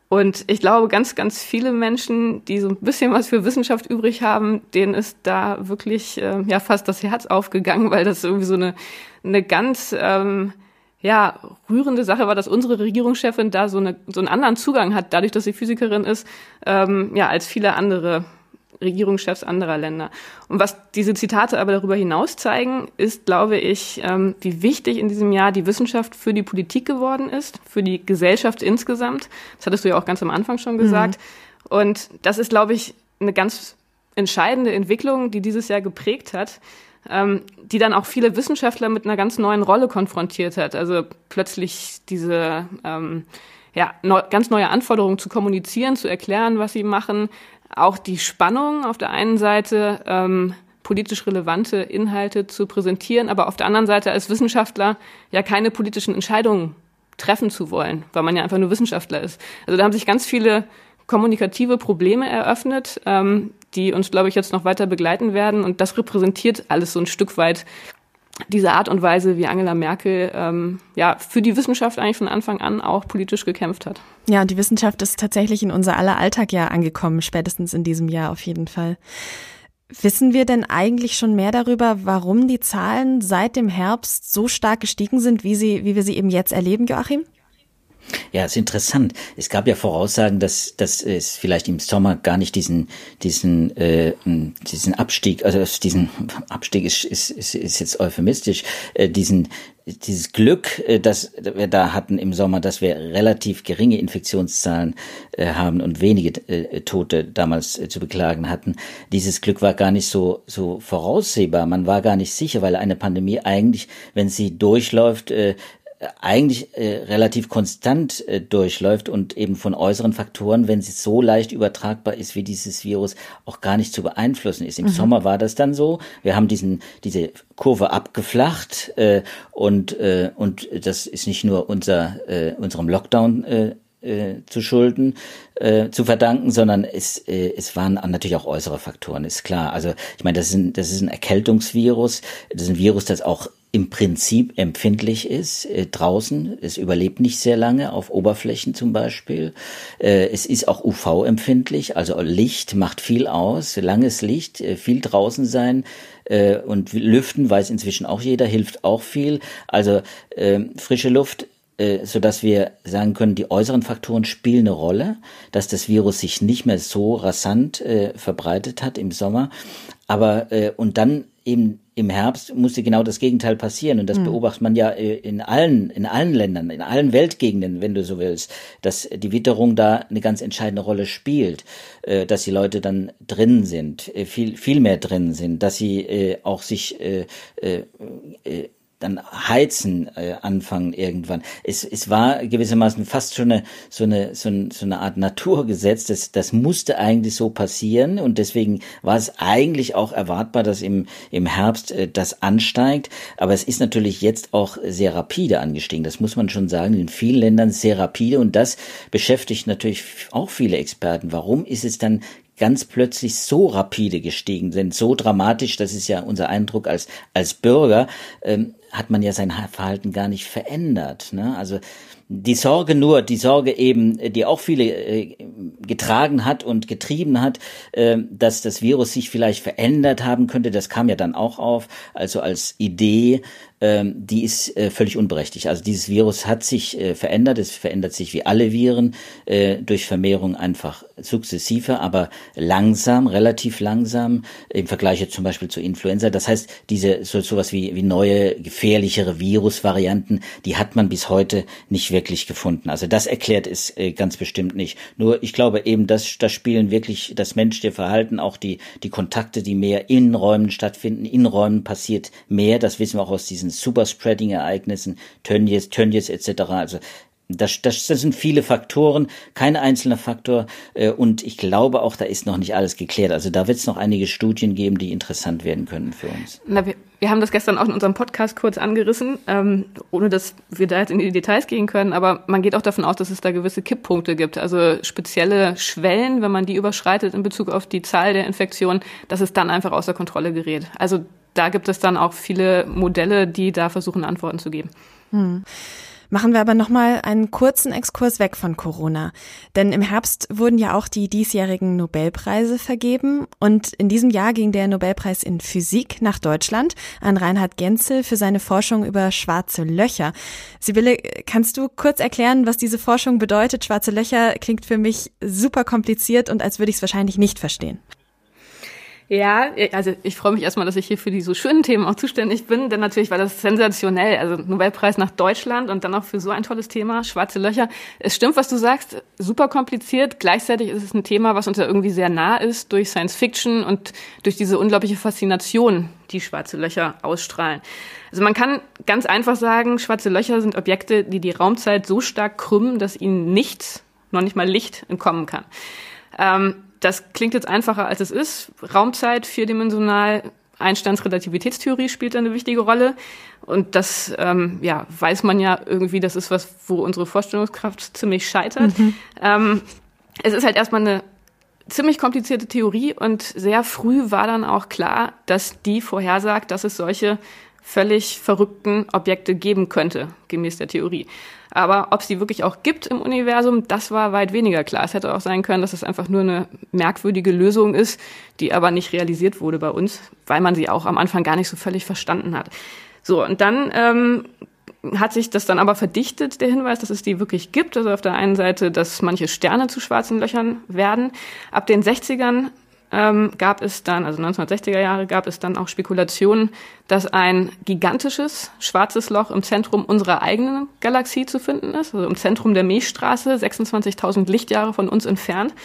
Und ich glaube, ganz, ganz viele Menschen, die so ein bisschen was für Wissenschaft übrig haben, denen ist da wirklich äh, ja fast das Herz aufgegangen, weil das irgendwie so eine, eine ganz ähm, ja, rührende Sache war, dass unsere Regierungschefin da so, eine, so einen anderen Zugang hat, dadurch, dass sie Physikerin ist, ähm, ja, als viele andere Regierungschefs anderer Länder. Und was diese Zitate aber darüber hinaus zeigen, ist, glaube ich, ähm, wie wichtig in diesem Jahr die Wissenschaft für die Politik geworden ist, für die Gesellschaft insgesamt. Das hattest du ja auch ganz am Anfang schon gesagt. Mhm. Und das ist, glaube ich, eine ganz entscheidende Entwicklung, die dieses Jahr geprägt hat, ähm, die dann auch viele Wissenschaftler mit einer ganz neuen Rolle konfrontiert hat. Also plötzlich diese ähm, ja, neu, ganz neue Anforderungen zu kommunizieren, zu erklären, was sie machen, auch die Spannung auf der einen Seite ähm, politisch relevante Inhalte zu präsentieren, aber auf der anderen Seite als Wissenschaftler ja keine politischen Entscheidungen treffen zu wollen, weil man ja einfach nur Wissenschaftler ist. Also da haben sich ganz viele kommunikative Probleme eröffnet, ähm, die uns, glaube ich, jetzt noch weiter begleiten werden. Und das repräsentiert alles so ein Stück weit diese Art und Weise, wie Angela Merkel ähm, ja für die Wissenschaft eigentlich von Anfang an auch politisch gekämpft hat. Ja, und die Wissenschaft ist tatsächlich in unser aller Alltag ja angekommen, spätestens in diesem Jahr auf jeden Fall. Wissen wir denn eigentlich schon mehr darüber, warum die Zahlen seit dem Herbst so stark gestiegen sind, wie sie, wie wir sie eben jetzt erleben, Joachim? Ja, ist interessant. Es gab ja Voraussagen, dass, dass es vielleicht im Sommer gar nicht diesen, diesen, äh, diesen Abstieg, also diesen Abstieg ist, ist, ist, ist jetzt euphemistisch, äh, diesen, dieses Glück, äh, das wir da hatten im Sommer, dass wir relativ geringe Infektionszahlen äh, haben und wenige äh, Tote damals äh, zu beklagen hatten. Dieses Glück war gar nicht so, so voraussehbar. Man war gar nicht sicher, weil eine Pandemie eigentlich, wenn sie durchläuft, äh, eigentlich äh, relativ konstant äh, durchläuft und eben von äußeren Faktoren, wenn sie so leicht übertragbar ist wie dieses Virus, auch gar nicht zu beeinflussen ist. Im mhm. Sommer war das dann so. Wir haben diesen diese Kurve abgeflacht äh, und äh, und das ist nicht nur unser äh, unserem Lockdown äh, äh, zu schulden, äh, zu verdanken, sondern es, äh, es waren natürlich auch äußere Faktoren, ist klar. Also ich meine, das ist ein, das ist ein Erkältungsvirus, das ist ein Virus, das auch im Prinzip empfindlich ist äh, draußen. Es überlebt nicht sehr lange auf Oberflächen zum Beispiel. Äh, es ist auch UV-empfindlich, also Licht macht viel aus. Langes Licht, äh, viel draußen sein äh, und lüften weiß inzwischen auch jeder, hilft auch viel. Also äh, frische Luft äh, so dass wir sagen können, die äußeren Faktoren spielen eine Rolle, dass das Virus sich nicht mehr so rasant äh, verbreitet hat im Sommer. Aber äh, und dann eben im Herbst musste genau das Gegenteil passieren. Und das mhm. beobachtet man ja äh, in allen, in allen Ländern, in allen Weltgegenden, wenn du so willst, dass die Witterung da eine ganz entscheidende Rolle spielt, äh, dass die Leute dann drin sind, äh, viel, viel mehr drin sind, dass sie auch sich dann heizen äh, anfangen irgendwann. Es, es war gewissermaßen fast schon eine, so, eine, so, eine, so eine Art Naturgesetz. Das, das musste eigentlich so passieren und deswegen war es eigentlich auch erwartbar, dass im, im Herbst äh, das ansteigt. Aber es ist natürlich jetzt auch sehr rapide angestiegen. Das muss man schon sagen. In vielen Ländern sehr rapide und das beschäftigt natürlich auch viele Experten. Warum ist es dann ganz plötzlich so rapide gestiegen sind, so dramatisch, das ist ja unser Eindruck als, als Bürger, ähm, hat man ja sein Verhalten gar nicht verändert. Ne? Also die Sorge nur, die Sorge eben, die auch viele äh, getragen hat und getrieben hat, äh, dass das Virus sich vielleicht verändert haben könnte, das kam ja dann auch auf, also als Idee, ähm, die ist äh, völlig unberechtigt. Also dieses Virus hat sich äh, verändert, es verändert sich wie alle Viren äh, durch Vermehrung einfach sukzessive, aber langsam, relativ langsam im Vergleich jetzt zum Beispiel zu Influenza. Das heißt, diese so sowas wie, wie neue gefährlichere Virusvarianten, die hat man bis heute nicht wirklich gefunden. Also das erklärt es äh, ganz bestimmt nicht. Nur ich glaube eben, dass das spielen wirklich das menschliche Verhalten, auch die die Kontakte, die mehr in Räumen stattfinden, in Räumen passiert mehr. Das wissen wir auch aus diesen Superspreading-Ereignissen, Tönnies, Tönnies etc. Also das, das, das sind viele Faktoren, kein einzelner Faktor. Äh, und ich glaube auch, da ist noch nicht alles geklärt. Also da wird es noch einige Studien geben, die interessant werden können für uns. Na, wir, wir haben das gestern auch in unserem Podcast kurz angerissen, ähm, ohne dass wir da jetzt in die Details gehen können. Aber man geht auch davon aus, dass es da gewisse Kipppunkte gibt. Also spezielle Schwellen, wenn man die überschreitet in Bezug auf die Zahl der Infektionen, dass es dann einfach außer Kontrolle gerät. Also da gibt es dann auch viele Modelle, die da versuchen, Antworten zu geben. Hm. Machen wir aber nochmal einen kurzen Exkurs weg von Corona. Denn im Herbst wurden ja auch die diesjährigen Nobelpreise vergeben. Und in diesem Jahr ging der Nobelpreis in Physik nach Deutschland an Reinhard Genzel für seine Forschung über schwarze Löcher. Sibylle, kannst du kurz erklären, was diese Forschung bedeutet? Schwarze Löcher klingt für mich super kompliziert und als würde ich es wahrscheinlich nicht verstehen. Ja, also ich freue mich erstmal, dass ich hier für die so schönen Themen auch zuständig bin, denn natürlich war das sensationell. Also Nobelpreis nach Deutschland und dann auch für so ein tolles Thema, schwarze Löcher. Es stimmt, was du sagst, super kompliziert. Gleichzeitig ist es ein Thema, was uns ja irgendwie sehr nah ist durch Science Fiction und durch diese unglaubliche Faszination, die schwarze Löcher ausstrahlen. Also man kann ganz einfach sagen, schwarze Löcher sind Objekte, die die Raumzeit so stark krümmen, dass ihnen nichts, noch nicht mal Licht, entkommen kann. Ähm, das klingt jetzt einfacher, als es ist. Raumzeit vierdimensional. Einsteins Relativitätstheorie spielt eine wichtige Rolle. Und das ähm, ja, weiß man ja irgendwie, das ist was, wo unsere Vorstellungskraft ziemlich scheitert. Mhm. Ähm, es ist halt erstmal eine ziemlich komplizierte Theorie und sehr früh war dann auch klar, dass die vorhersagt, dass es solche völlig verrückten Objekte geben könnte, gemäß der Theorie. Aber ob es die wirklich auch gibt im Universum, das war weit weniger klar. Es hätte auch sein können, dass es einfach nur eine merkwürdige Lösung ist, die aber nicht realisiert wurde bei uns, weil man sie auch am Anfang gar nicht so völlig verstanden hat. So, und dann ähm, hat sich das dann aber verdichtet, der Hinweis, dass es die wirklich gibt. Also auf der einen Seite, dass manche Sterne zu schwarzen Löchern werden. Ab den 60ern ähm, gab es dann, also 1960er Jahre, gab es dann auch Spekulationen, dass ein gigantisches schwarzes Loch im Zentrum unserer eigenen Galaxie zu finden ist, also im Zentrum der Milchstraße, 26.000 Lichtjahre von uns entfernt.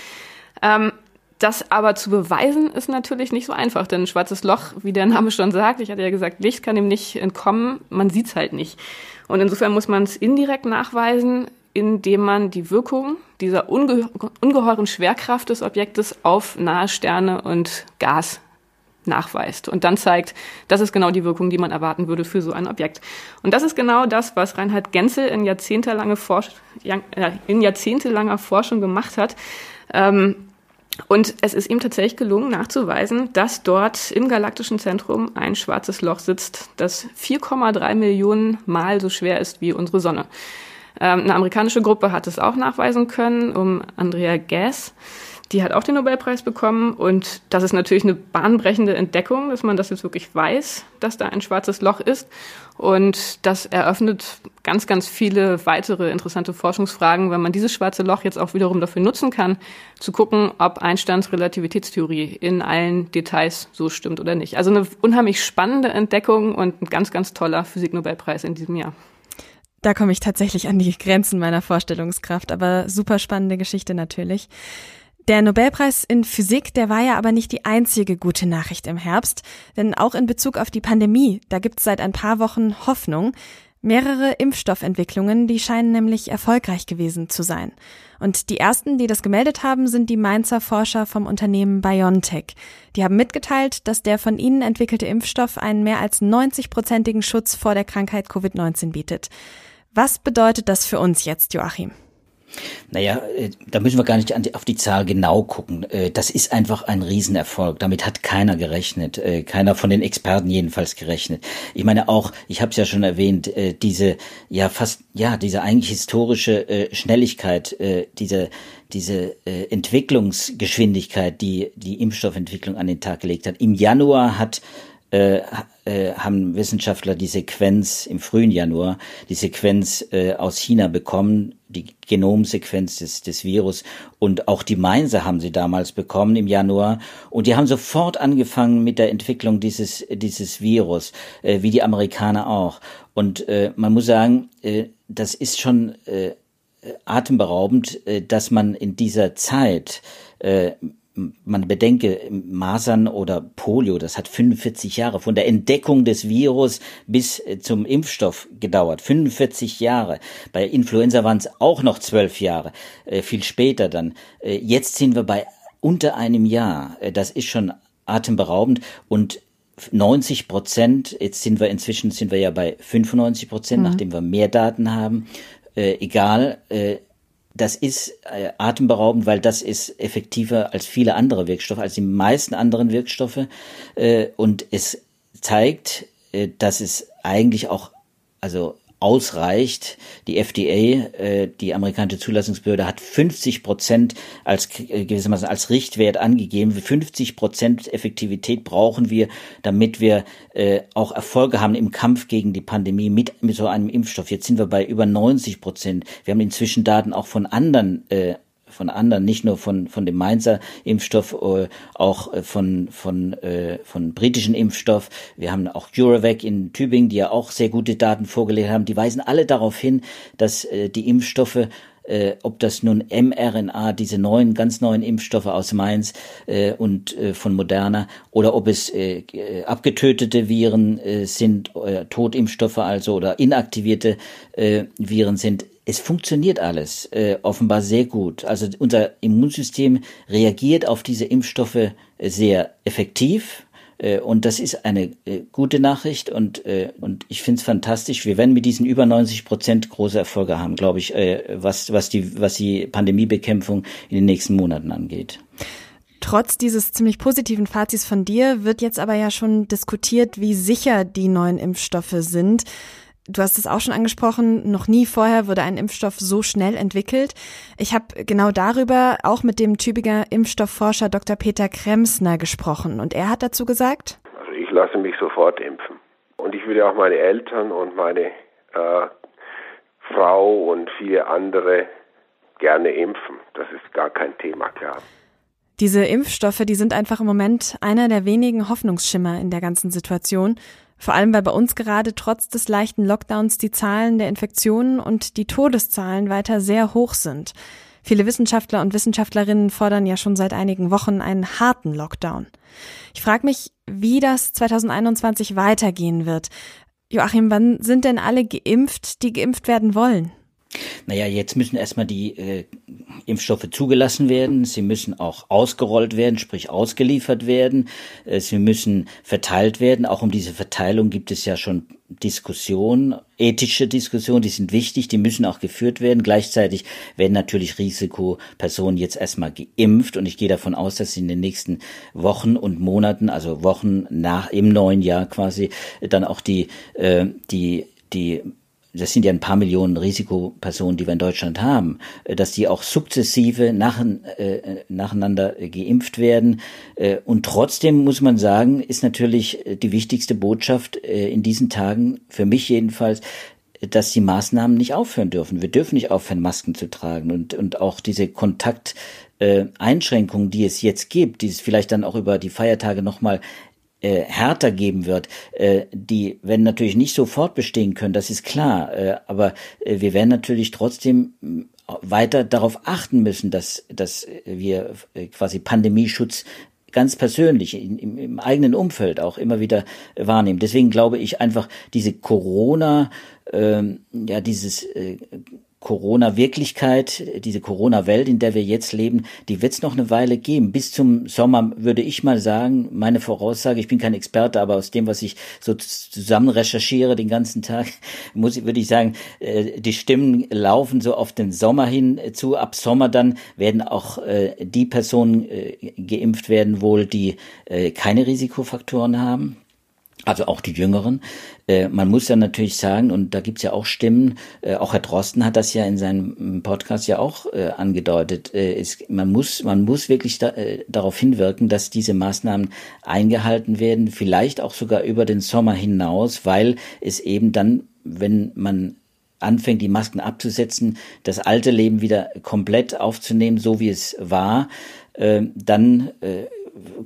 Ähm, das aber zu beweisen ist natürlich nicht so einfach, denn ein schwarzes Loch, wie der Name schon sagt, ich hatte ja gesagt, Licht kann ihm nicht entkommen, man sieht's halt nicht. Und insofern muss man es indirekt nachweisen, indem man die Wirkung dieser unge ungeheuren Schwerkraft des Objektes auf nahe Sterne und Gas nachweist und dann zeigt, das ist genau die Wirkung, die man erwarten würde für so ein Objekt. Und das ist genau das, was Reinhard Genzel in, jahrzehntelange Forsch in jahrzehntelanger Forschung gemacht hat. Ähm, und es ist ihm tatsächlich gelungen nachzuweisen, dass dort im galaktischen Zentrum ein schwarzes Loch sitzt, das 4,3 Millionen Mal so schwer ist wie unsere Sonne. Ähm, eine amerikanische Gruppe hat es auch nachweisen können, um Andrea Gass. Die hat auch den Nobelpreis bekommen und das ist natürlich eine bahnbrechende Entdeckung, dass man das jetzt wirklich weiß, dass da ein schwarzes Loch ist. Und das eröffnet ganz, ganz viele weitere interessante Forschungsfragen, wenn man dieses schwarze Loch jetzt auch wiederum dafür nutzen kann, zu gucken, ob Einsteins Relativitätstheorie in allen Details so stimmt oder nicht. Also eine unheimlich spannende Entdeckung und ein ganz, ganz toller Physiknobelpreis in diesem Jahr. Da komme ich tatsächlich an die Grenzen meiner Vorstellungskraft, aber super spannende Geschichte natürlich. Der Nobelpreis in Physik, der war ja aber nicht die einzige gute Nachricht im Herbst, denn auch in Bezug auf die Pandemie, da gibt es seit ein paar Wochen Hoffnung. Mehrere Impfstoffentwicklungen, die scheinen nämlich erfolgreich gewesen zu sein. Und die ersten, die das gemeldet haben, sind die Mainzer Forscher vom Unternehmen BioNTech. Die haben mitgeteilt, dass der von ihnen entwickelte Impfstoff einen mehr als 90-prozentigen Schutz vor der Krankheit Covid-19 bietet. Was bedeutet das für uns jetzt, Joachim? Naja, äh, da müssen wir gar nicht auf die Zahl genau gucken. Äh, das ist einfach ein Riesenerfolg. Damit hat keiner gerechnet. Äh, keiner von den Experten jedenfalls gerechnet. Ich meine auch, ich habe es ja schon erwähnt, diese ja fast, ja, diese eigentlich historische Schnelligkeit, diese, diese Entwicklungsgeschwindigkeit, die die Impfstoffentwicklung an den Tag gelegt hat. Im Januar hat äh, haben Wissenschaftler die Sequenz im frühen Januar, die Sequenz äh, aus China bekommen, die Genomsequenz des, des Virus und auch die Mainzer haben sie damals bekommen im Januar und die haben sofort angefangen mit der Entwicklung dieses, dieses Virus, äh, wie die Amerikaner auch. Und äh, man muss sagen, äh, das ist schon äh, atemberaubend, äh, dass man in dieser Zeit äh, man bedenke, Masern oder Polio, das hat 45 Jahre von der Entdeckung des Virus bis äh, zum Impfstoff gedauert. 45 Jahre. Bei Influenza waren es auch noch zwölf Jahre, äh, viel später dann. Äh, jetzt sind wir bei unter einem Jahr. Das ist schon atemberaubend und 90 Prozent, jetzt sind wir inzwischen sind wir ja bei 95 Prozent, mhm. nachdem wir mehr Daten haben. Äh, egal, äh, das ist äh, atemberaubend, weil das ist effektiver als viele andere Wirkstoffe, als die meisten anderen Wirkstoffe. Äh, und es zeigt, äh, dass es eigentlich auch, also ausreicht. Die FDA, äh, die amerikanische Zulassungsbehörde, hat 50 Prozent als äh, gewissermaßen als Richtwert angegeben. 50 Prozent Effektivität brauchen wir, damit wir äh, auch Erfolge haben im Kampf gegen die Pandemie mit, mit so einem Impfstoff. Jetzt sind wir bei über 90 Prozent. Wir haben inzwischen Daten auch von anderen äh, von anderen, nicht nur von, von dem Mainzer Impfstoff, äh, auch äh, von, von, äh, von britischen Impfstoff. Wir haben auch CureVac in Tübingen, die ja auch sehr gute Daten vorgelegt haben. Die weisen alle darauf hin, dass äh, die Impfstoffe äh, ob das nun mRNA, diese neuen, ganz neuen Impfstoffe aus Mainz äh, und äh, von Moderna, oder ob es abgetötete Viren sind, Totimpfstoffe also oder inaktivierte Viren sind, es funktioniert alles äh, offenbar sehr gut. Also unser Immunsystem reagiert auf diese Impfstoffe äh, sehr effektiv. Äh, und das ist eine äh, gute Nachricht und, äh, und ich finde es fantastisch. Wir werden mit diesen über 90 Prozent große Erfolge haben, glaube ich, was, was, die, was die Pandemiebekämpfung in den nächsten Monaten angeht. Trotz dieses ziemlich positiven Fazits von dir wird jetzt aber ja schon diskutiert, wie sicher die neuen Impfstoffe sind. Du hast es auch schon angesprochen, noch nie vorher wurde ein Impfstoff so schnell entwickelt. Ich habe genau darüber auch mit dem Tübinger Impfstoffforscher Dr. Peter Kremsner gesprochen und er hat dazu gesagt, also ich lasse mich sofort impfen. Und ich würde auch meine Eltern und meine äh, Frau und viele andere gerne impfen. Das ist gar kein Thema, klar. Diese Impfstoffe, die sind einfach im Moment einer der wenigen Hoffnungsschimmer in der ganzen Situation. Vor allem, weil bei uns gerade trotz des leichten Lockdowns die Zahlen der Infektionen und die Todeszahlen weiter sehr hoch sind. Viele Wissenschaftler und Wissenschaftlerinnen fordern ja schon seit einigen Wochen einen harten Lockdown. Ich frage mich, wie das 2021 weitergehen wird. Joachim, wann sind denn alle geimpft, die geimpft werden wollen? Naja, jetzt müssen erstmal die äh, Impfstoffe zugelassen werden. Sie müssen auch ausgerollt werden, sprich ausgeliefert werden. Äh, sie müssen verteilt werden. Auch um diese Verteilung gibt es ja schon Diskussionen, ethische Diskussionen, die sind wichtig, die müssen auch geführt werden. Gleichzeitig werden natürlich Risikopersonen jetzt erstmal geimpft und ich gehe davon aus, dass sie in den nächsten Wochen und Monaten, also Wochen nach im neuen Jahr quasi, dann auch die, äh, die die das sind ja ein paar Millionen Risikopersonen, die wir in Deutschland haben, äh, dass die auch sukzessive nach, äh, nacheinander geimpft werden. Äh, und trotzdem muss man sagen, ist natürlich die wichtigste Botschaft äh, in diesen Tagen, für mich jedenfalls, dass die Maßnahmen nicht aufhören dürfen. Wir dürfen nicht aufhören, Masken zu tragen und, und auch diese Kontakt, äh, Einschränkungen, die es jetzt gibt, die es vielleicht dann auch über die Feiertage nochmal äh, härter geben wird, äh, die werden natürlich nicht sofort bestehen können, das ist klar, äh, aber äh, wir werden natürlich trotzdem äh, weiter darauf achten müssen, dass, dass wir äh, quasi Pandemieschutz ganz persönlich im, im eigenen Umfeld auch immer wieder wahrnehmen. Deswegen glaube ich einfach diese Corona, ähm, ja dieses äh, Corona-Wirklichkeit, diese Corona-Welt, in der wir jetzt leben, die wird es noch eine Weile geben. Bis zum Sommer würde ich mal sagen, meine Voraussage, ich bin kein Experte, aber aus dem, was ich so zusammen recherchiere den ganzen Tag, muss würde ich sagen, äh, die Stimmen laufen so auf den Sommer hin zu. Ab Sommer dann werden auch äh, die Personen äh, geimpft werden wohl, die keine Risikofaktoren haben also auch die Jüngeren. Äh, man muss ja natürlich sagen, und da gibt's ja auch Stimmen, äh, auch Herr Drosten hat das ja in seinem Podcast ja auch äh, angedeutet, es, man, muss, man muss wirklich da, darauf hinwirken, dass diese Maßnahmen eingehalten werden, vielleicht auch sogar über den Sommer hinaus, weil es eben dann, wenn man anfängt, die Masken abzusetzen, das alte Leben wieder komplett aufzunehmen, so wie es war, dann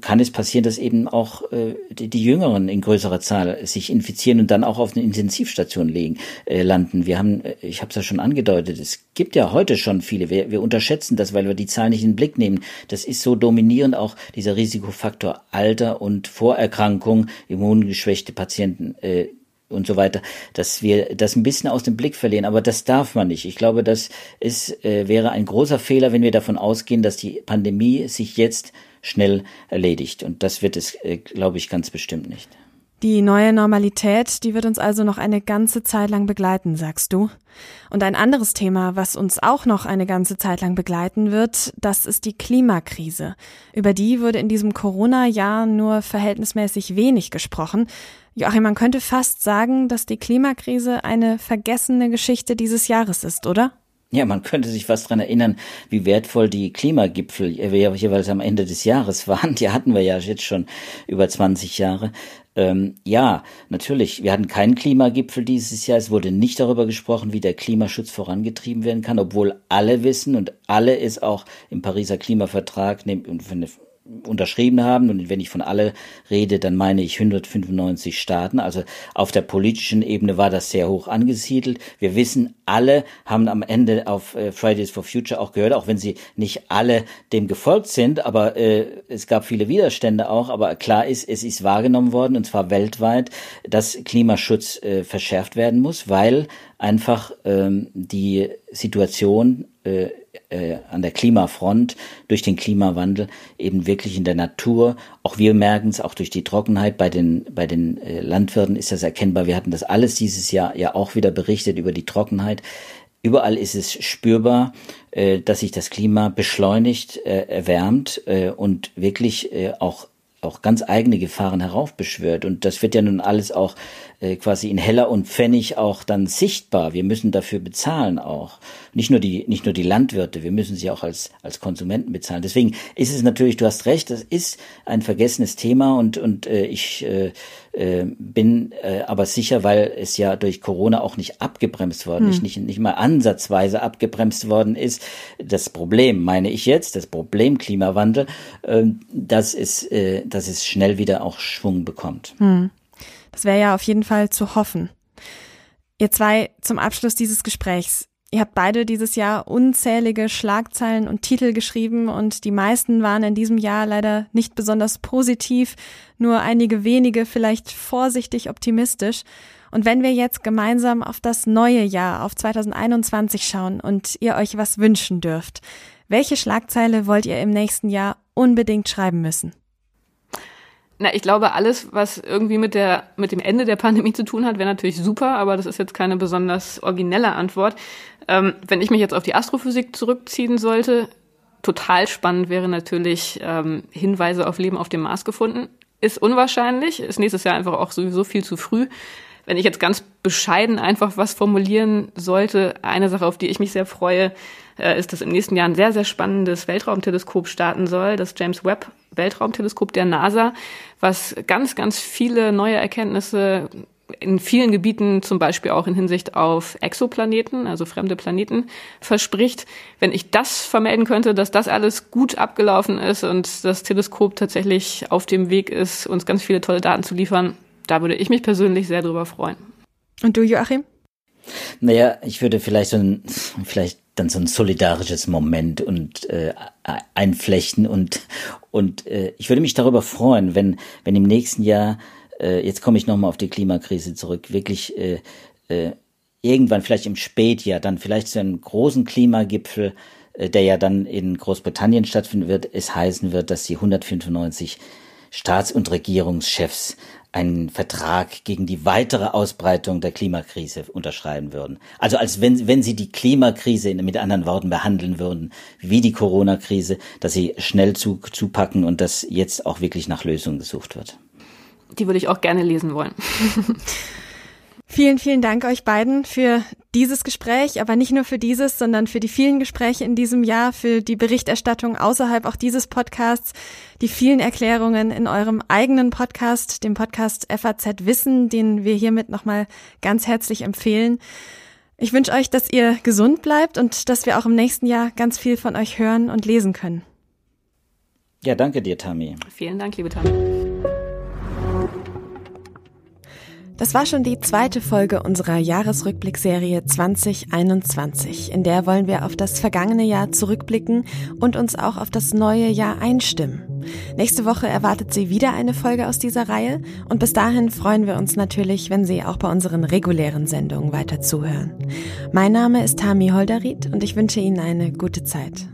kann es passieren, dass eben auch äh, die, die, Jüngeren in größerer Zahl sich infizieren und dann auch auf eine Intensivstation legen, äh, landen. Wir haben, äh, ich habe es ja schon angedeutet, es gibt ja heute schon viele. Wir, wir unterschätzen das, weil wir die Zahlen nicht in den Blick nehmen. Das ist so dominierend auch dieser Risikofaktor Alter und Vorerkrankung, immungeschwächte Patienten. Äh, und so weiter, dass wir das ein bisschen aus dem Blick verlieren. Aber das darf man nicht. Ich glaube, das ist, äh, wäre ein großer Fehler, wenn wir davon ausgehen, dass die Pandemie sich jetzt schnell erledigt. Und das wird es, äh, glaube ich, ganz bestimmt nicht. Die neue Normalität, die wird uns also noch eine ganze Zeit lang begleiten, sagst du. Und ein anderes Thema, was uns auch noch eine ganze Zeit lang begleiten wird, das ist die Klimakrise. Über die wurde in diesem Corona-Jahr nur verhältnismäßig wenig gesprochen. Joachim, man könnte fast sagen, dass die Klimakrise eine vergessene Geschichte dieses Jahres ist, oder? Ja, man könnte sich fast dran erinnern, wie wertvoll die Klimagipfel jeweils am Ende des Jahres waren. Die hatten wir ja jetzt schon über 20 Jahre. Ähm, ja, natürlich. Wir hatten keinen Klimagipfel dieses Jahr. Es wurde nicht darüber gesprochen, wie der Klimaschutz vorangetrieben werden kann, obwohl alle wissen und alle ist auch im Pariser Klimavertrag unterschrieben haben. Und wenn ich von alle rede, dann meine ich 195 Staaten. Also auf der politischen Ebene war das sehr hoch angesiedelt. Wir wissen, alle haben am Ende auf äh, Fridays for Future auch gehört, auch wenn sie nicht alle dem gefolgt sind. Aber äh, es gab viele Widerstände auch. Aber klar ist, es ist wahrgenommen worden, und zwar weltweit, dass Klimaschutz äh, verschärft werden muss, weil einfach ähm, die Situation äh, äh, an der Klimafront durch den Klimawandel eben wirklich in der Natur. Auch wir merken es, auch durch die Trockenheit bei den, bei den äh, Landwirten ist das erkennbar. Wir hatten das alles dieses Jahr ja auch wieder berichtet über die Trockenheit. Überall ist es spürbar, äh, dass sich das Klima beschleunigt, äh, erwärmt äh, und wirklich äh, auch auch ganz eigene Gefahren heraufbeschwört. Und das wird ja nun alles auch äh, quasi in Heller und Pfennig auch dann sichtbar. Wir müssen dafür bezahlen auch. Nicht nur die, nicht nur die Landwirte, wir müssen sie auch als, als Konsumenten bezahlen. Deswegen ist es natürlich, du hast recht, das ist ein vergessenes Thema und, und äh, ich äh, äh, bin äh, aber sicher, weil es ja durch Corona auch nicht abgebremst worden hm. ist, nicht, nicht mal ansatzweise abgebremst worden ist. Das Problem, meine ich jetzt, das Problem Klimawandel, äh, dass, es, äh, dass es schnell wieder auch Schwung bekommt. Hm. Das wäre ja auf jeden Fall zu hoffen. Ihr zwei zum Abschluss dieses Gesprächs. Ihr habt beide dieses Jahr unzählige Schlagzeilen und Titel geschrieben und die meisten waren in diesem Jahr leider nicht besonders positiv, nur einige wenige vielleicht vorsichtig optimistisch. Und wenn wir jetzt gemeinsam auf das neue Jahr, auf 2021 schauen und ihr euch was wünschen dürft, welche Schlagzeile wollt ihr im nächsten Jahr unbedingt schreiben müssen? Na, ich glaube, alles, was irgendwie mit der, mit dem Ende der Pandemie zu tun hat, wäre natürlich super, aber das ist jetzt keine besonders originelle Antwort. Ähm, wenn ich mich jetzt auf die Astrophysik zurückziehen sollte, total spannend wäre natürlich ähm, Hinweise auf Leben auf dem Mars gefunden. Ist unwahrscheinlich, ist nächstes Jahr einfach auch sowieso viel zu früh. Wenn ich jetzt ganz bescheiden einfach was formulieren sollte, eine Sache, auf die ich mich sehr freue, äh, ist, dass im nächsten Jahr ein sehr, sehr spannendes Weltraumteleskop starten soll, das James Webb Weltraumteleskop der NASA, was ganz, ganz viele neue Erkenntnisse in vielen Gebieten, zum Beispiel auch in Hinsicht auf Exoplaneten, also fremde Planeten, verspricht. Wenn ich das vermelden könnte, dass das alles gut abgelaufen ist und das Teleskop tatsächlich auf dem Weg ist, uns ganz viele tolle Daten zu liefern, da würde ich mich persönlich sehr drüber freuen. Und du, Joachim? Naja, ich würde vielleicht so ein, vielleicht dann so ein solidarisches Moment und äh, einflechten und und äh, ich würde mich darüber freuen, wenn wenn im nächsten Jahr äh, jetzt komme ich nochmal auf die Klimakrise zurück, wirklich äh, äh, irgendwann vielleicht im Spätjahr dann vielleicht so einen großen Klimagipfel, äh, der ja dann in Großbritannien stattfinden wird, es heißen wird, dass die 195 Staats- und Regierungschefs einen Vertrag gegen die weitere Ausbreitung der Klimakrise unterschreiben würden. Also als wenn, wenn sie die Klimakrise mit anderen Worten behandeln würden, wie die Corona-Krise, dass sie schnell zu, zupacken und dass jetzt auch wirklich nach Lösungen gesucht wird. Die würde ich auch gerne lesen wollen. Vielen, vielen Dank euch beiden für dieses Gespräch, aber nicht nur für dieses, sondern für die vielen Gespräche in diesem Jahr, für die Berichterstattung außerhalb auch dieses Podcasts, die vielen Erklärungen in eurem eigenen Podcast, dem Podcast FAZ Wissen, den wir hiermit nochmal ganz herzlich empfehlen. Ich wünsche euch, dass ihr gesund bleibt und dass wir auch im nächsten Jahr ganz viel von euch hören und lesen können. Ja, danke dir, Tami. Vielen Dank, liebe Tami. Das war schon die zweite Folge unserer Jahresrückblickserie 2021. In der wollen wir auf das vergangene Jahr zurückblicken und uns auch auf das neue Jahr einstimmen. Nächste Woche erwartet Sie wieder eine Folge aus dieser Reihe und bis dahin freuen wir uns natürlich, wenn Sie auch bei unseren regulären Sendungen weiter zuhören. Mein Name ist Tami Holderried und ich wünsche Ihnen eine gute Zeit.